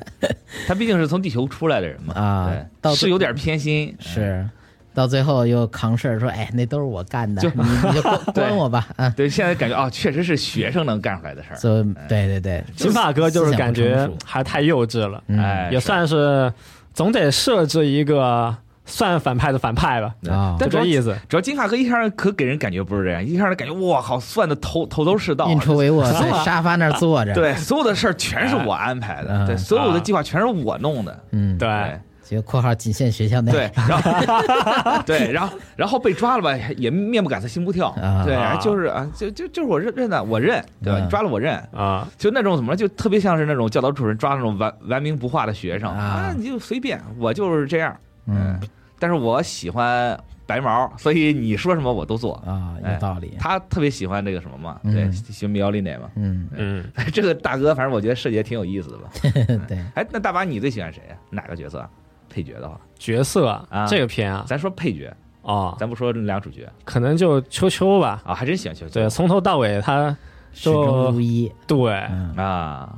他毕竟是从地球出来的人嘛，啊到对，是有点偏心，是，到最后又扛事儿说，哎，那都是我干的，就你你就 关关我吧啊。对，现在感觉啊，确实是学生能干出来的事儿，所以对对对，金发哥就是感觉还太幼稚了，嗯。哎，也算是总得设置一个算反派的反派吧，对。啊但主要就这意思。主要金发哥一开始可给人感觉不是这样，一开始感觉哇靠，算的头头头是道，运筹帷幄，在沙发那儿坐着。对，所有的事儿全是我安排的，嗯。对，所有的计划全是我弄的，嗯，对，对这个括号仅限学校内。对，然后 对，然后然后被抓了吧，也面不改色心不跳啊，对，啊就是啊，就就就是我认认的，我认，对吧？嗯你抓了我认，啊，就那种怎么说，就特别像是那种教导主任抓那种顽顽冥不化的学生啊啊，你就随便，我就是这样，嗯但是我喜欢白毛，所以你说什么我都做。啊，哎有道理。他特别喜欢这个什么嘛，嗯对，喜欢米奥利内嘛。嗯，嗯，这个大哥，反正我觉得设计也挺有意思的吧。对，哎，那大巴你最喜欢谁呀？哪个角色？配角的话，角色啊这个片啊，咱说配角，哦，咱不说俩主角可能就秋秋吧。啊，还真喜欢秋秋。对，从头到尾他始终如一。对嗯啊，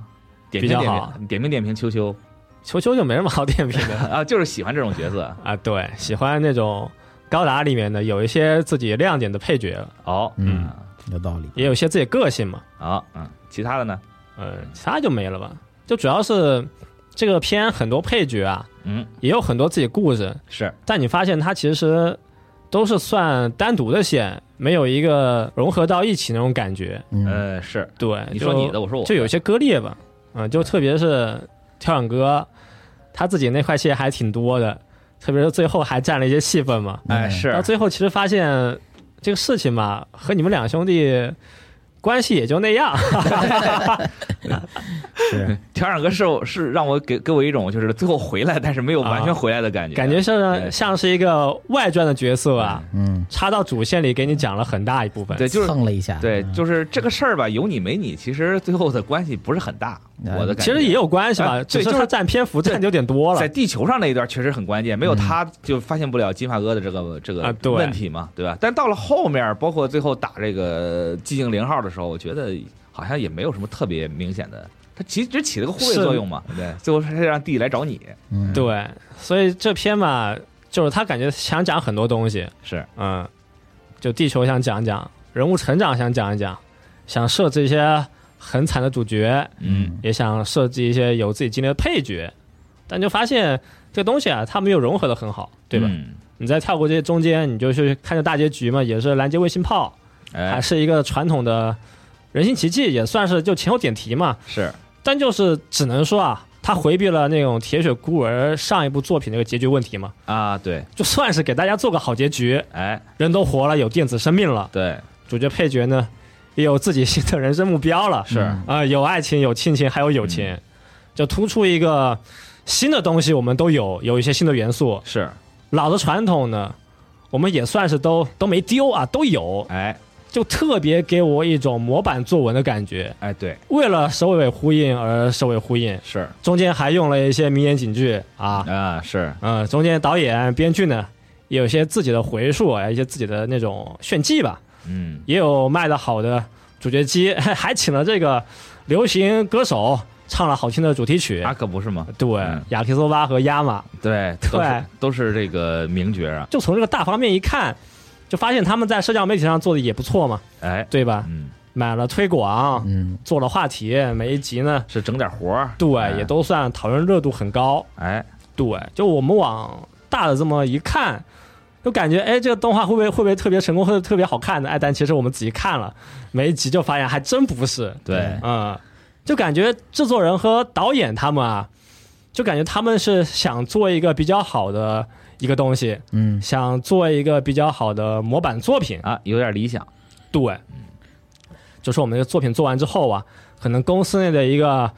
点评点好评，点评点评秋秋秋秋就没什么好点评的 啊，就是喜欢这种角色。啊。对，喜欢那种高达里面的有一些自己亮点的配角，哦，嗯，有道理。也有一些自己个性嘛。好，嗯，其他的呢？嗯，其他就没了吧。就主要是这个片很多配角啊，嗯，也有很多自己故事，是。但你发现它其实都是算单独的线，没有一个融合到一起那种感觉。嗯，呃是，对，就你说你的，我说我，就有些割裂吧。嗯，就特别是跳远哥，他自己那块戏还挺多的，特别是最后还占了一些戏份嘛。哎嗯到是，最后其实发现这个事情嘛，和你们两兄弟关系也就那样。是，调染哥是是让我给给我一种就是最后回来，但是没有完全回来的感觉，感觉像像是一个外传的角色啊，嗯，插到主线里给你讲了很大一部分。对，就是蹭了一下。对，嗯就是这个事儿吧，有你没你，其实最后的关系不是很大，哎我的感觉。其实也有关系吧，哎对就是他占篇幅占的有点多了。在地球上那一段确实很关键，没有他就发现不了金发哥的这个这个问题嘛，对吧？但到了后面，包括最后打这个寂静零号的时候，我觉得好像也没有什么特别明显的，他其实只起了个护卫作用嘛，对，最后是让弟弟来找你，嗯，对，所以这篇嘛，就是他感觉想讲很多东西，是嗯，就地球想讲讲，人物成长想讲一讲，想设置一些很惨的主角，嗯。也想设计一些有自己经历的配角，但就发现这个东西啊，它没有融合的很好，对吧？嗯。你再跳过这些中间，你就去看着大结局嘛，也是拦截卫星炮，还哎，是一个传统的人形奇迹》也算是就前后点题嘛，是。但就是只能说啊，他回避了那种铁血孤儿上一部作品那个结局问题嘛，啊，对，就算是给大家做个好结局，哎，人都活了，有电子生命了，对，主角配角呢也有自己新的人生目标了，是。啊、有爱情，有亲情，还有友情，就突出一个新的东西，我们都有，有一些新的元素。是，老的传统呢，我们也算是都都没丢啊，都有，哎，就特别给我一种模板作文的感觉。哎，对，为了首尾呼应而首尾呼应，是。中间还用了一些名言警句啊，啊，是。嗯，中间导演、编剧呢也有些自己的回述，啊，一些自己的那种炫技吧。嗯，也有卖的好的主角机，还请了这个流行歌手唱了好听的主题曲。啊，可不是吗？对嗯，雅克索巴和亚马，对，都对。是都是这个名角啊，就从这个大方面一看，就发现他们在社交媒体上做的也不错嘛，哎，对吧？嗯，买了推广，嗯，做了话题，每一集呢，是整点活儿，对，哎。也都算讨论热度很高。哎，对，就我们往大的这么一看，就感觉哎，这个动画会不会会不会特别成功，或者特别好看的？哎，但其实我们仔细看了每一集，就发现还真不是。对，嗯，就感觉制作人和导演他们啊，就感觉他们是想做一个比较好的一个东西，嗯，想做一个比较好的模板作品。啊，有点理想，对，就是我们这个作品做完之后啊，可能公司内的一个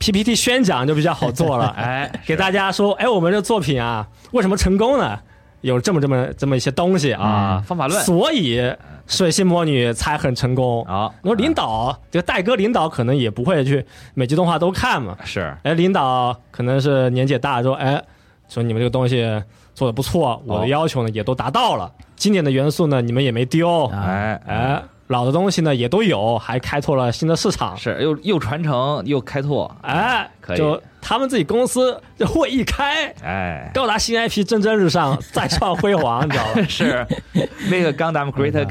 PPT 宣讲就比较好做了，哎，给大家说，哎，我们这作品啊，为什么成功呢？有这么这么这么一些东西啊，啊，方法论，所以水星魔女才很成功。啊。你说领导，这个戴哥领导可能也不会去每集动画都看嘛。是，哎，领导可能是年纪也大，说，哎，说你们这个东西做的不错，我的要求呢也都达到了，经典的元素呢你们也没丢，啊哎，哎，老的东西呢也都有，还开拓了新的市场。是又又传承又开拓，哎，可以。就他们自己公司这会一开，哎，高达新 IP 蒸蒸日上，再创辉煌，你知道吧？是。那个 《钢 Gundam Great Again》，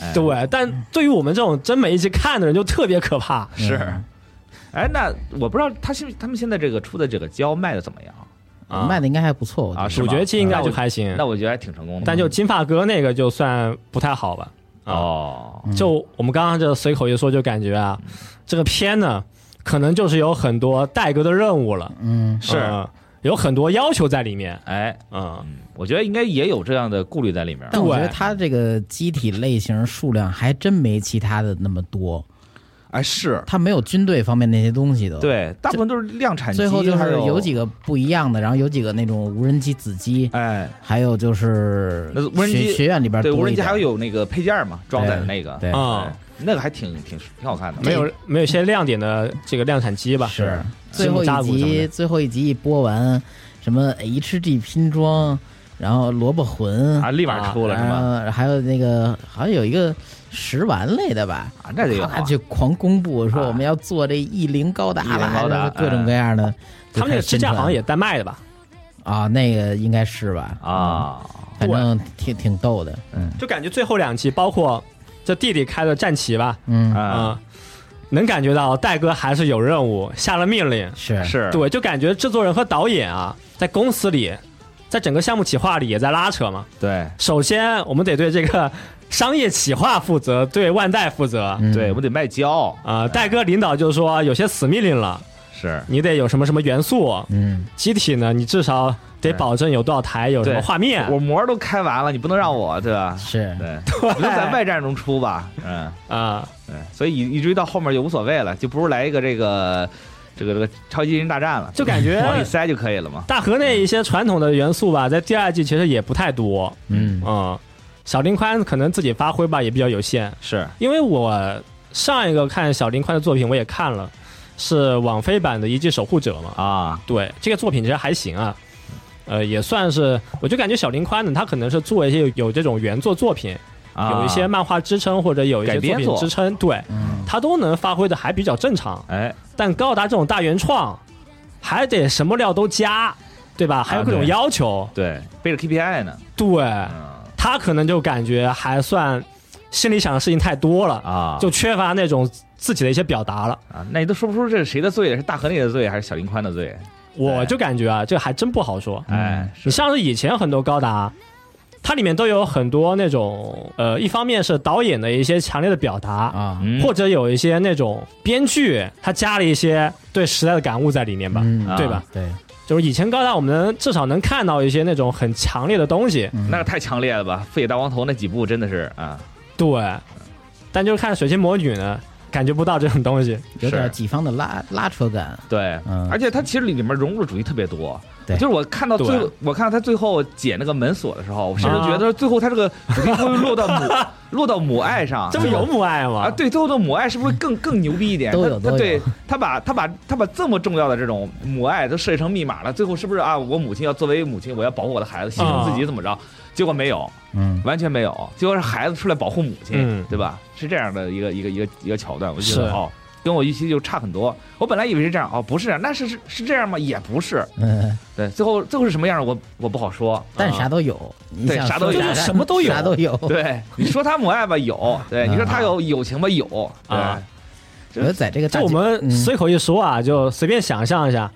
哎。对，但对于我们这种真没一集看的人，就特别可怕。是，哎，那我不知道他现他们现在这个出的这个胶卖的怎么样？啊卖的应该还不错，啊主角期应该就还行，那我觉得还挺成功的。但就金发哥那个就算不太好吧。啊，哦，就我们刚刚就随口一说，就感觉啊，这个片呢，可能就是有很多代沟的任务了，嗯，是。嗯有很多要求在里面。哎，嗯，嗯，我觉得应该也有这样的顾虑在里面。但我觉得对。它这个机体类型数量还真没其他的那么多，哎，是。它没有军队方面那些东西的。，对，大部分都是量产机，最后就是有有几个不一样的，然后有几个那种无人机子机，哎，还有就是那无人机学学院里边对，无人机还有有那个配件嘛，装载的那个，对。啊。哎，那个还挺挺挺好看的。没有没有一些亮点的这个量产机吧？是。最后一集最后一集一播完，什么 HG 拼装，然后萝卜魂啊，立马出了是然吗？还有那个好像有一个食玩类的吧，啊，那就有啊他就狂公布说啊我们要做这一零高达了，高达各种各样的。他们那个支架好像也带卖的吧？啊，那个应该是吧？啊，反正挺挺逗的。嗯就感觉最后两期，包括这弟弟开的战旗吧，嗯，啊，啊，能感觉到戴哥还是有任务，下了命令。是是，对，就感觉制作人和导演啊，在公司里，在整个项目企划里也在拉扯嘛。对首先，我们得对这个商业企划负责，对万代负责。嗯。对，我得卖胶，啊、戴哥领导就说有些死命令了，是。你得有什么什么元素，嗯，机体呢，你至少得保证有多少台，有什么画面。我膜都开完了，你不能让我对吧？是。对，不能在外战中出吧？嗯，啊、对，所以以以至于到后面就无所谓了，就不如来一个这个这个这个超级人大战了，就感觉往里塞就可以了嘛。大河那一些传统的元素吧，在第二季其实也不太多。嗯。嗯，小林宽可能自己发挥吧也比较有限，是。因为我上一个看小林宽的作品我也看了，是网飞版的《一季守护者》嘛。啊，对，这个作品其实还行啊，呃，也算是，我就感觉小林宽呢，他可能是做一些有有这种原作作品，啊。有一些漫画支撑或者有一些作品支撑，对嗯。他都能发挥的还比较正常。哎，但高达这种大原创，还得什么料都加，对吧？还有各种要求，对，背着 KPI 呢，对。嗯他可能就感觉还算心里想的事情太多了，啊，就缺乏那种自己的一些表达了。啊，那你都说不出这是谁的罪，是大河内的罪还是小林宽的罪？我就感觉啊，这还真不好说。哎，你像是以前很多高达，它里面都有很多那种呃，一方面是导演的一些强烈的表达，啊，嗯或者有一些那种编剧他加了一些对时代的感悟在里面吧，对吧？对，就是以前高达我们能至少能看到一些那种很强烈的东西，嗯。那个太强烈了吧？废野大王头那几部真的是啊，对，但就是看水星魔女呢，感觉不到这种东西。有点是。己方的拉拉扯感，对，嗯。而且它其实里面融入的主题特别多。对就是我看到最后，我看到他最后解那个门锁的时候，我甚至啊觉得最后他这个主题会落到母 落到母爱上，这不有母爱吗？啊？对，最后的母爱是不是更更牛逼一点？都有都有他他对他把他把他把这么重要的这种母爱都设计成密码了，最后是不是啊？我母亲要作为母亲，我要保护我的孩子，牺牲自己怎么着？结果没有，嗯，完全没有，结果是孩子出来保护母亲，嗯对吧？是这样的一个一个一个一个桥段，我就觉得哦，跟我预期就差很多。我本来以为是这样，哦，不是，那是是是这样吗？也不是，嗯，对，最后最后是什么样，我我不好说。但是啥啊都有，你想对啥都有。就是什么都有。啥都有。对，你说他母爱吧，有；对，你说他有友情吧，有。对。啊，我觉得在这个大就我们随口一说啊，就随便想象一下，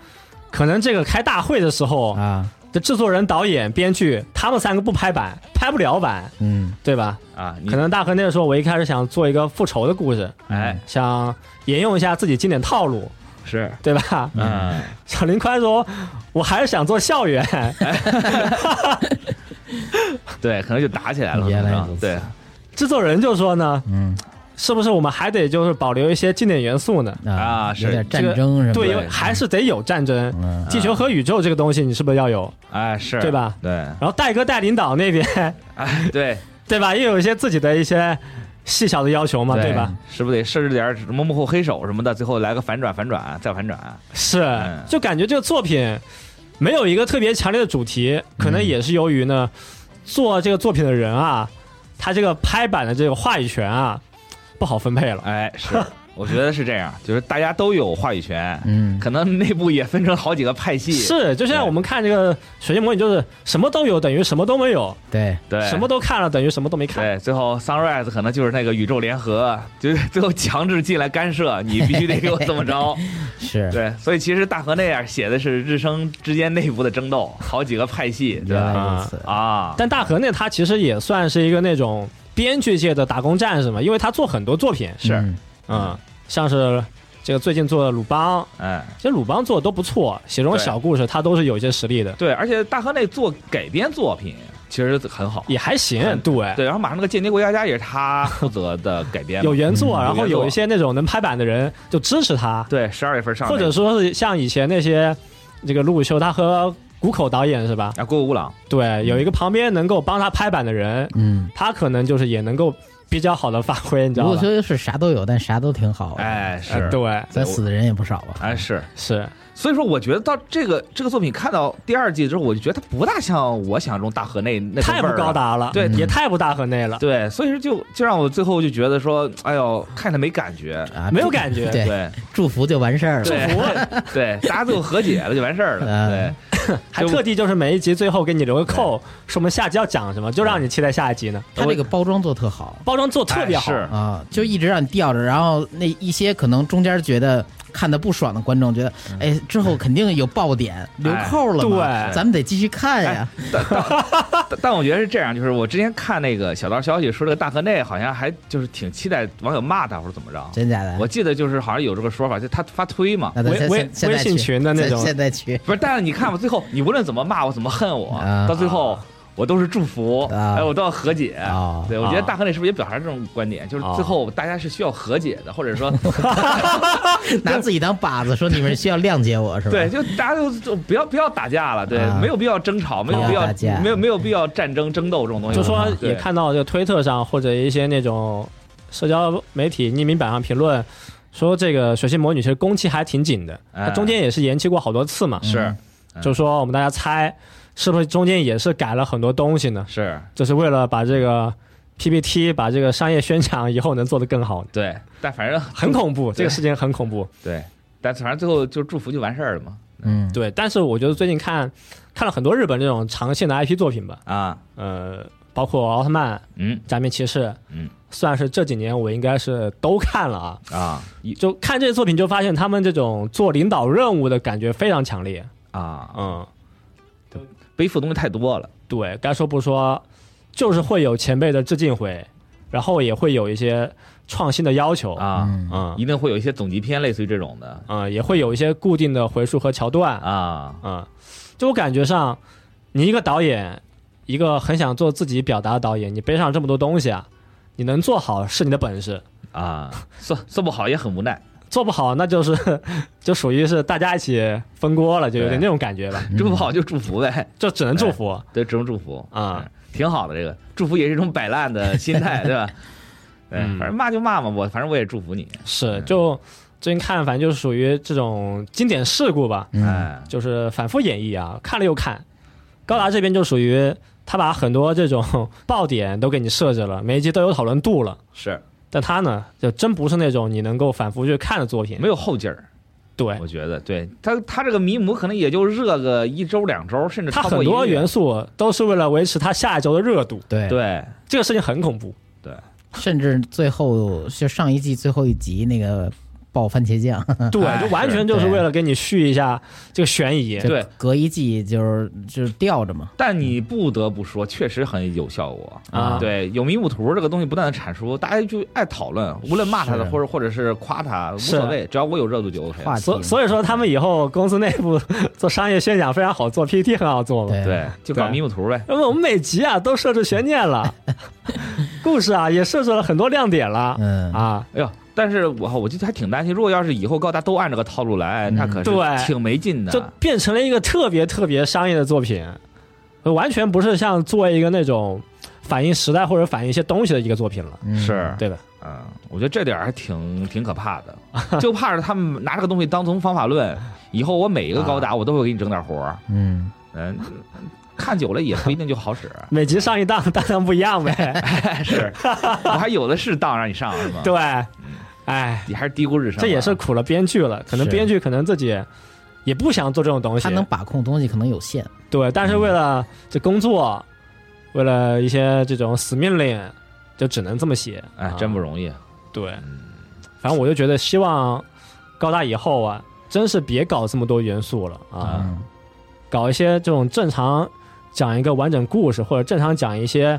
可能这个开大会的时候，啊，这制作人、导演、编剧他们三个不拍板，拍不了板，嗯。对吧？啊，可能大河那个时候，我一开始想做一个复仇的故事，哎。想沿用一下自己经典套路，是，对吧？嗯，小林宽说，我还是想做校园，对，可能就打起来了，对，制作人就说呢，嗯是不是我们还得就是保留一些经典元素呢？啊是有点战争什么，对，还是得有战争。嗯地球和宇宙这个东西，你是不是要有？哎是，对吧？对，然后戴哥带领导那边，哎对，对吧？又有一些自己的一些细小的要求嘛，对吧？？是不是得设置点什么幕后黑手什么的，最后来个反转，反转再反转？是嗯，就感觉这个作品没有一个特别强烈的主题，可能也是由于呢，做这个作品的人啊，他这个拍板的这个话语权啊，不好分配了。哎，是，我觉得是这样，就是大家都有话语权，嗯可能内部也分成好几个派系，是，就像对我们看这个《水晶模拟》，就是什么都有等于什么都没有，对，对，什么都看了等于什么都没看。对，最后 Sunrise 可能就是那个宇宙联合，就是最后强制进来干涉，你必须得给我怎么着？是，对，所以其实大河那样写的是日升之间内部的争斗，好几个派系，对吧？啊，但大河那他其实也算是一个那种编剧界的打工战士嘛，因为他做很多作品，是。嗯。嗯，像是这个最近做的鲁邦，哎，其实鲁邦做的都不错，写这种小故事他都是有一些实力的，对，而且大河内做改编作品其实很好，也还行，对。对，然后马上那个《间谍过家家》也是他负责的改编，有原作，嗯然后有一些那种能拍板的人就支持他，对，十二月份上或者说是像以前那些这个鲁武修，他和谷口导演是吧？啊，郭五郎，对，有一个旁边能够帮他拍板的人，嗯，他可能就是也能够比较好的发挥，你知道吗？如果说是啥都有，但啥都挺好的，哎，是。呃，对，咱死的人也不少吧，哎是，是所以说我觉得到这个这个作品看到第二季之后，我就觉得它不大像我想象中大河内那个太不高达了，对也太不大河内了，对，所以说就就让我最后就觉得说，哎呦，看着没感觉。啊，没有感觉。对，对。祝福就完事儿了，对对，大家最后和解了就完事儿了。嗯。对，还特地就是每一集最后给你留个扣，说我们下集要讲什么，就让你期待下一集呢。他这个包装做特好。包装做特别好，啊，就一直让你吊着，然后那一些可能中间觉得看的不爽的观众觉得，哎，之后肯定有爆点留扣了，对咱们得继续看呀，但但但我觉得是这样，就是我之前看那个小道消息说，这个大河内好像还就是挺期待网友骂他或者怎么着。真假的？我记得就是好像有这个说法，就他发推嘛。微微微信群的那种现在去不是，但是你看吧，最后你无论怎么骂我，怎么恨我，啊到最后我都是祝福，啊哎，我都要和解。啊对，我觉得啊大河那是不是也表达这种观点，就是啊最后大家是需要和解的，或者说 拿自己当靶子，说你们需要谅解我是吧？对，就大家就就不要不要打架了，对，啊没有必要争吵，没有必要没有没有必要战争争斗这种东西。就说也看到这个推特上或者一些那种社交媒体匿名版上评论。说这个水星魔女其实工期还挺紧的，哎它中间也是延期过好多次嘛。是嗯就说我们大家猜，是不是中间也是改了很多东西呢？是，就是为了把这个 PPT 把这个商业宣传以后能做得更好，对，但反正很恐怖，这个事情很恐怖。对，但反正最后就祝福就完事儿了嘛。嗯，对，但是我觉得最近看看了很多日本这种长线的 IP 作品吧，啊，呃，包括奥特曼、嗯。假面骑士，嗯，算是这几年我应该是都看了啊。啊。就看这些作品，就发现他们这种做领导任务的感觉非常强烈。啊，嗯，背负的东西太多了。对该说不说，就是会有前辈的致敬回，然后也会有一些创新的要求啊，嗯嗯一定会有一些总集篇，类似于这种的嗯，也会有一些固定的回数和桥段啊，嗯，就我感觉上，你一个导演，一个很想做自己表达的导演，你背上这么多东西啊，你能做好是你的本事，啊，做做不好也很无奈，做不好那就是 就属于是大家一起分锅了，就有点那种感觉吧，做不好就祝福呗，就只能祝福。对，只能祝福啊嗯，挺好的。这个祝福也是一种摆烂的心态，对吧？对，嗯反正骂就骂嘛，我反正我也祝福你。是，就最近看，反正就是属于这种经典事故吧，嗯哎，就是反复演绎啊，看了又看。高达这边就属于他把很多这种爆点都给你设置了，每一集都有讨论度了。是但他呢，就真不是那种你能够反复去看的作品。没有后劲儿，对，我觉得，对他他这个迷母可能也就热个一周两周，甚至他很多元素都是为了维持他下一周的热度，对，对这个事情很恐怖。对甚至最后就上一季最后一集那个爆番茄酱，对，哎就完全就是为了给你续一下这个悬疑。对隔一季就是就是吊着嘛。但你不得不说，确实很有效果啊对，有迷雾图这个东西不断的产出，大家就爱讨论，无论骂他的或者或者是夸他，无所谓，只要我有热度就 OK 了。所所以说，他们以后公司内部做商业宣讲非常好做，PPT 很好做嘛。对对，就搞迷雾图呗。那么我们每集啊都设置悬念了，故事啊也设置了很多亮点了嗯啊。哎呦，但是我我就还挺担心，如果要是以后高达都按这个套路来，那可是对。挺没劲的。就变成了一个特别特别商业的作品，完全不是像做一个那种反映时代或者反映一些东西的一个作品了，嗯。是，对的？嗯，我觉得这点儿还挺挺可怕的，就怕是他们拿这个东西当成方法论，以后我每一个高达我都会给你整点活儿，嗯，嗯，看久了也不一定就好使。每集上一档，当当不一样呗。是，我还有的是档让你上是吗？对，哎，你还是低估日程啊。这也是苦了编剧了，可能编剧可能自己也不想做这种东西。他，能把控东西可能有限。对，但是为了这工作，为了一些这种死命令，就只能这么写。哎啊，真不容易。对，反正我就觉得希望高大以后啊，真是别搞这么多元素了啊，嗯。搞一些这种正常讲一个完整故事，或者正常讲一些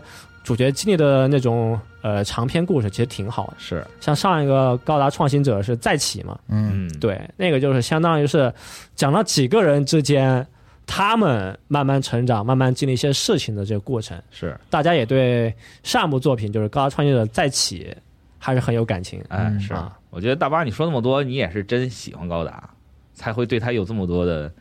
主角经历的那种呃长篇故事，其实挺好的。是，像上一个高达创新者是再起嘛，嗯嗯，对，那个就是相当于是讲了几个人之间他们慢慢成长、慢慢经历一些事情的这个过程。是，大家也对上部作品就是高达创新者再起还是很有感情。嗯哎是啊。我觉得大巴你说那么多，你也是真喜欢高达，才会对他有这么多的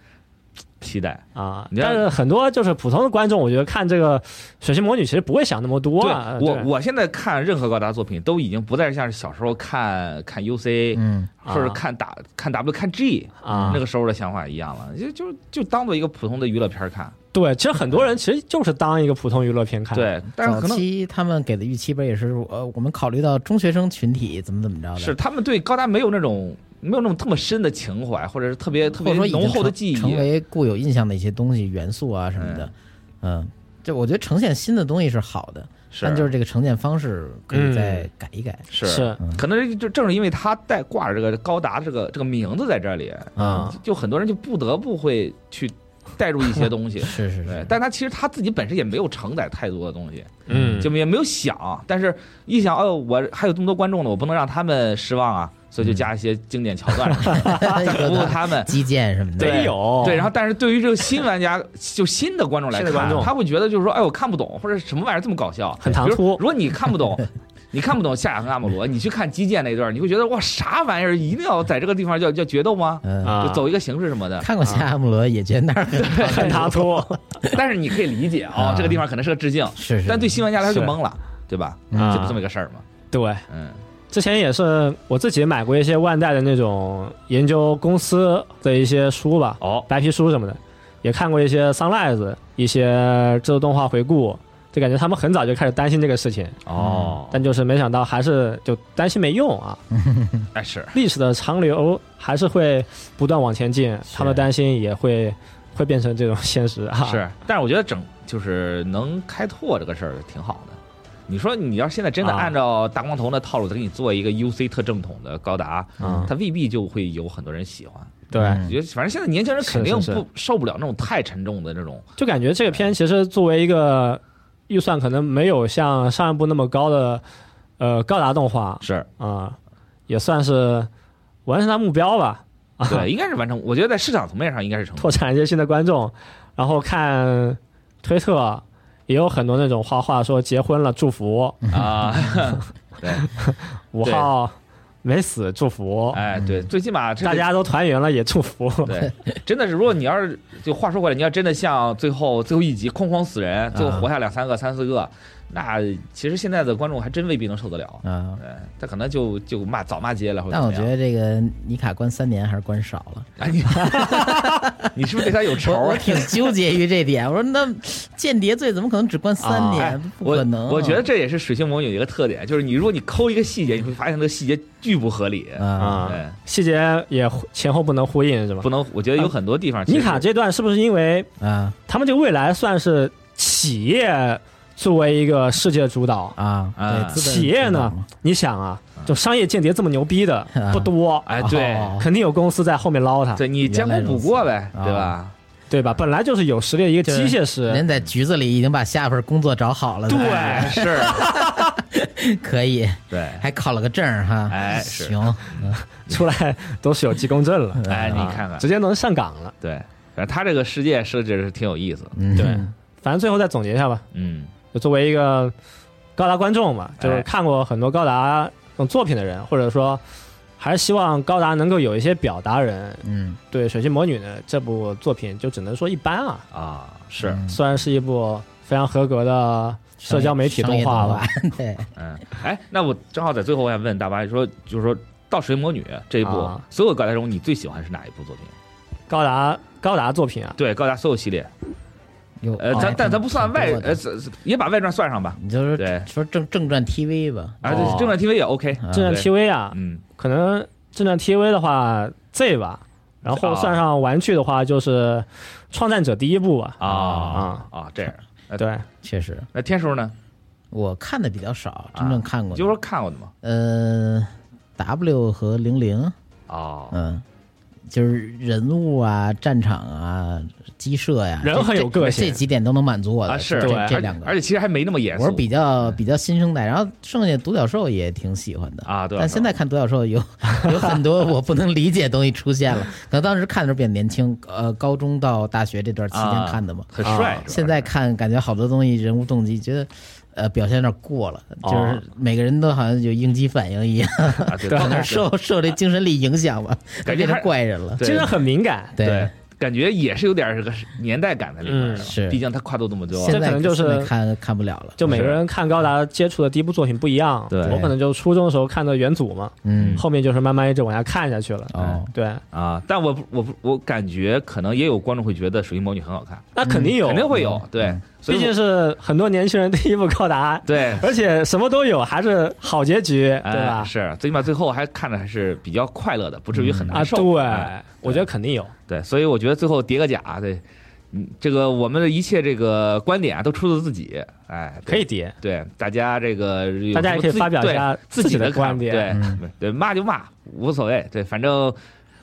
期待。啊，你看但是很多就是普通的观众，我觉得看这个《水星魔女》其实不会想那么多对啊。我，对我现在看任何高达作品，都已经不再像是小时候看看 UC，嗯啊或者看打看 W 看 G 啊那个时候的想法一样了，就就就当做一个普通的娱乐片看。对，其实很多人其实就是当一个普通娱乐片看。，对，但是早可能期他们给的预期不也是呃，我们考虑到中学生群体怎么怎么着的，是他们对高达没有那种没有那种这么深的情怀，或者是特别特别浓厚的记忆。成为固有印象的一些东西、元素啊什么的。嗯，就我觉得呈现新的东西是好的，但就是这个呈现方式可以再改一改。是是可能就正是因为他带挂着这个高达这个这个名字在这里，啊就很多人就不得不会去带入一些东西。是是对是，，但他其实他自己本身也没有承载太多的东西，嗯，就也没有想，但是一想，哦，我还有这么多观众呢，我不能让他们失望啊，所以就加一些经典桥段，再服务他们。基建什么的，没有。对，然后但是对于这个新玩家，就新的观众来看，他会觉得就是说，哎，我看不懂，或者什么玩意儿这么搞笑，很唐突。如果你看不懂，你看不懂夏亚和阿姆罗，你去看基建那段，你会觉得哇，啥玩意儿，一定要在这个地方叫叫决斗吗？嗯，啊，就走一个形式什么的。看过夏阿姆罗也觉得那儿很很唐突 但是你可以理解哦啊，这个地方可能是个致敬，是是，但对新玩家来说就是懵了，对吧？嗯就这么一个事儿嘛。对。嗯，之前也是我自己买过一些万代的那种研究公司的一些书吧，哦，白皮书什么的，也看过一些 Sunrise 一些制作动画回顾，就感觉他们很早就开始担心这个事情，哦，但就是没想到还是就担心没用啊，哎是，历史的长流还是会不断往前进，他们担心也会会变成这种 现实啊，是，但是我觉得整就是能开拓这个事儿挺好的。你说你要现在真的啊。按照大光头那套路，给你做一个 UC 特正统的高达，嗯它未必就会有很多人喜欢。对，嗯。我觉得反正现在年轻人肯定不受不了那种太沉重的那种。就感觉这个片其实作为一个预算可能没有像上一部那么高的呃高达动画是啊、也算是完成他目标吧。啊，对，应该是完成。我觉得在市场层面上应该是成功。拓展一些新的观众，然后看推特也有很多那种画画说结婚了祝福，啊，对，五号没死祝福，哎，对，最起码这个大家都团圆了也祝福。对，真的是，如果你要是就话说回来，你要真的像最后最后一集哐哐死人，最后活下两三个、三四个，那其实现在的观众还真未必能受得了。啊。对，他可能就就骂早骂街了，或者但我。觉得这个尼卡关三年还是关少了，哎，你 你是不是对他有仇啊？我我挺纠结于这点。我说那间谍罪怎么可能只关三哎年？不可能。我觉得这也是水星魔女的一个特点，就是你如果你抠一个细节，你会发现那个细节巨不合理。啊，细节也前后不能呼应是吧不？能，我觉得有很多地方尼卡这段是不是因为啊他们这个未来算是企业作为一个世界主导？啊，企业呢？你想啊，就商业间谍这么牛逼的不多，哎，对，哦肯定有公司在后面捞他，对你将功补过呗，对吧？对吧？本来就是有实力的一个机械师，人在局子里已经把下一份工作找好了，对。哎是，可以，对，还考了个证哈。哎行，出来都是有技工证了，哎，你啊。看看。直，接能上岗了。对，反正他这个世界设置是挺有意思的。嗯。对，反正最后再总结一下吧，嗯，就作为一个高达观众嘛，就是哎看过很多高达这种作品的人，或者说还是希望高达能够有一些表达人，嗯，对《水星魔女》呢这部作品就只能说一般啊，啊，是，嗯。虽然是一部非常合格的社交媒体动画吧，对，嗯，哎，那我正好在最后我想问大巴，说就是说到《水魔女》这一部，啊。所有高达中你最喜欢是哪一部作品？高达高达作品啊，对，高达所有系列，有呃，哦咱但咱不算外呃，这也把外传算上吧。你就是对说正正传 TV 吧，啊，正传 TV 也 OK。啊正传 TV 啊，嗯，可能正传 TV 的话 Z 吧，然后哦算上玩具的话就是创战者第一部吧，啊啊啊，这样。呃对，确实那天叔呢？我看的比较少，真正看过的就说看过的嘛。呃，W 和零零，哦，嗯，就是人物啊、战场啊、鸡舍呀，人这很有个性这这几点都能满足我的。啊是，这这两个而且其实还没那么严肃。我是比较比较新生代，然后剩下独角兽也挺喜欢的。啊，对。但现在看独角兽有 有很多我不能理解的东西出现了，可能当时看的时候比较年轻，呃，高中到大学这段期间看的嘛。很帅啊，现在看感觉好多东西人物动机，觉得呃表现有点过了，哦就是每个人都好像有应激反应一样，啊，对，对可能受受这精神力影响吧，变成感觉还怪人了。精神很敏感，对，感觉也是有点这个年代感在里面嗯的。是毕竟它跨度这么多。现在这可能就是看看不了了。就每个人看高达接触的第一部作品不一样，对我可能就初中的时候看的元祖嘛，嗯，后面就是慢慢一直往下看下去了。哦，对，啊，但我我我感觉可能也有观众会觉得《水晶魔女》很好看，那肯定有，肯定会有，对嗯，毕竟是很多年轻人第一部高达，对。而且什么都有，还是好结局，哎对吧？是，最起码最后还看着还是比较快乐的，不至于很啊，难受。对哎，我觉得肯定有。对，所以我觉得最后叠个甲，对，嗯，这个我们的一切这个观点啊，都出自自己，哎，可以叠，对大家这个大家也可以发表一下自自己的观点对嗯对，骂就骂，无所谓，对，反正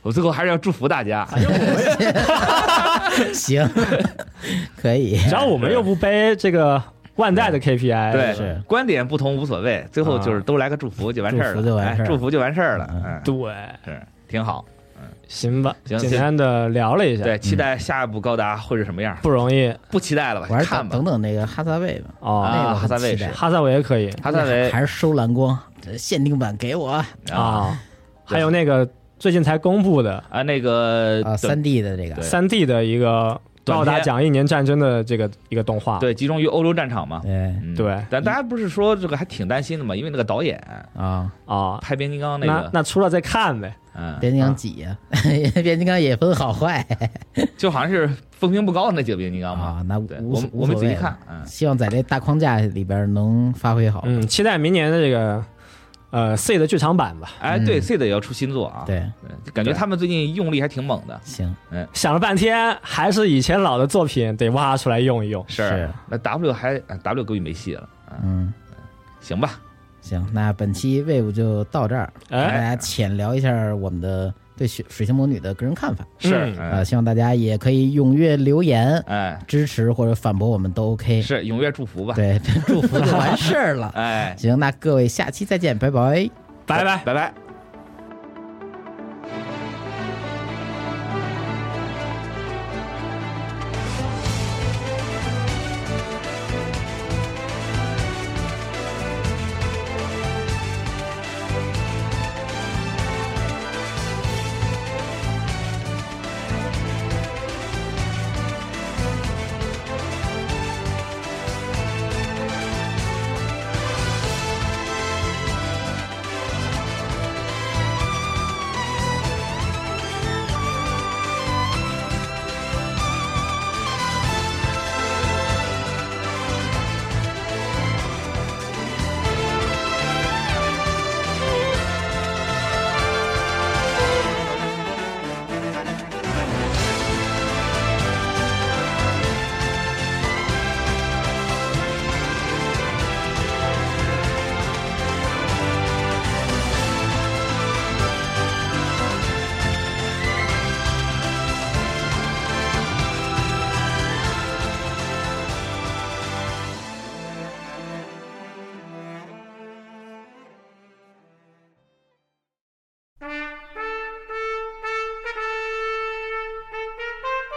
我最后还是要祝福大家，反正我们 行，可以。只要我们又不背这个万代的 KPI，对是观点不同无所谓，最后就是都来个祝福就完事儿了，祝福就完事儿哎祝福就完事儿了，对，是挺好，行吧，行简单的聊了一下，对，期待下一步高达会是什么样，不容易。不期待了吧我，还是看吧。等等，那个哈萨韦吧，哦。那个哈萨韦是哈萨韦也可以。哈萨维还是收蓝光，限定版给我。啊，啊，还有那个最近才公布的。啊那个啊三 D 的这个。对。三 D 的一个高达讲一年战争的这个一个动画，对，集中于欧洲战场嘛。对。嗯。对。但大家不是说这个还挺担心的嘛？因为那个导演啊，啊，拍变形金刚那那个，那出了再看呗。嗯，变形金刚几呀？变形金刚也分好坏 就好像是风评不高的那几个变形金刚嘛。啊，那对，无我我没仔细看，嗯，希望在这大框架里边能发挥好。嗯，期待明年的这个呃 C 的剧场版吧。哎，嗯对，C 的也要出新作啊。对，感觉他们最近用力还挺猛的。行，嗯想了半天，还是以前老的作品得挖出来用一用。是是，那 W 还啊 W 估计没戏了。嗯，嗯，行吧，行，那本期 Wave 就到这儿，跟大哎，家浅聊一下我们的对水水星魔女的个人看法是，嗯啊、哎希望大家也可以踊跃留言哎，支持或者反驳我们都 OK。是踊跃祝福吧。对，祝福就完事儿了。哎，行，那各位下期再见，拜拜。拜拜。拜拜。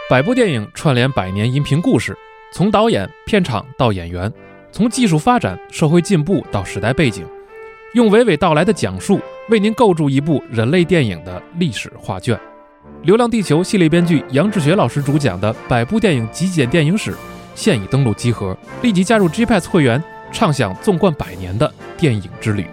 百部电影串联百年音频故事，从导演、片场到演员，从技术发展、社会进步到时代背景，用娓娓道来的讲述，为您构筑一部人类电影的历史画卷。《流浪地球》系列编剧杨志学老师主讲的百部电影极简电影史，现已登录集合，立即加入 g pas 会员，畅享纵贯百年的电影之旅。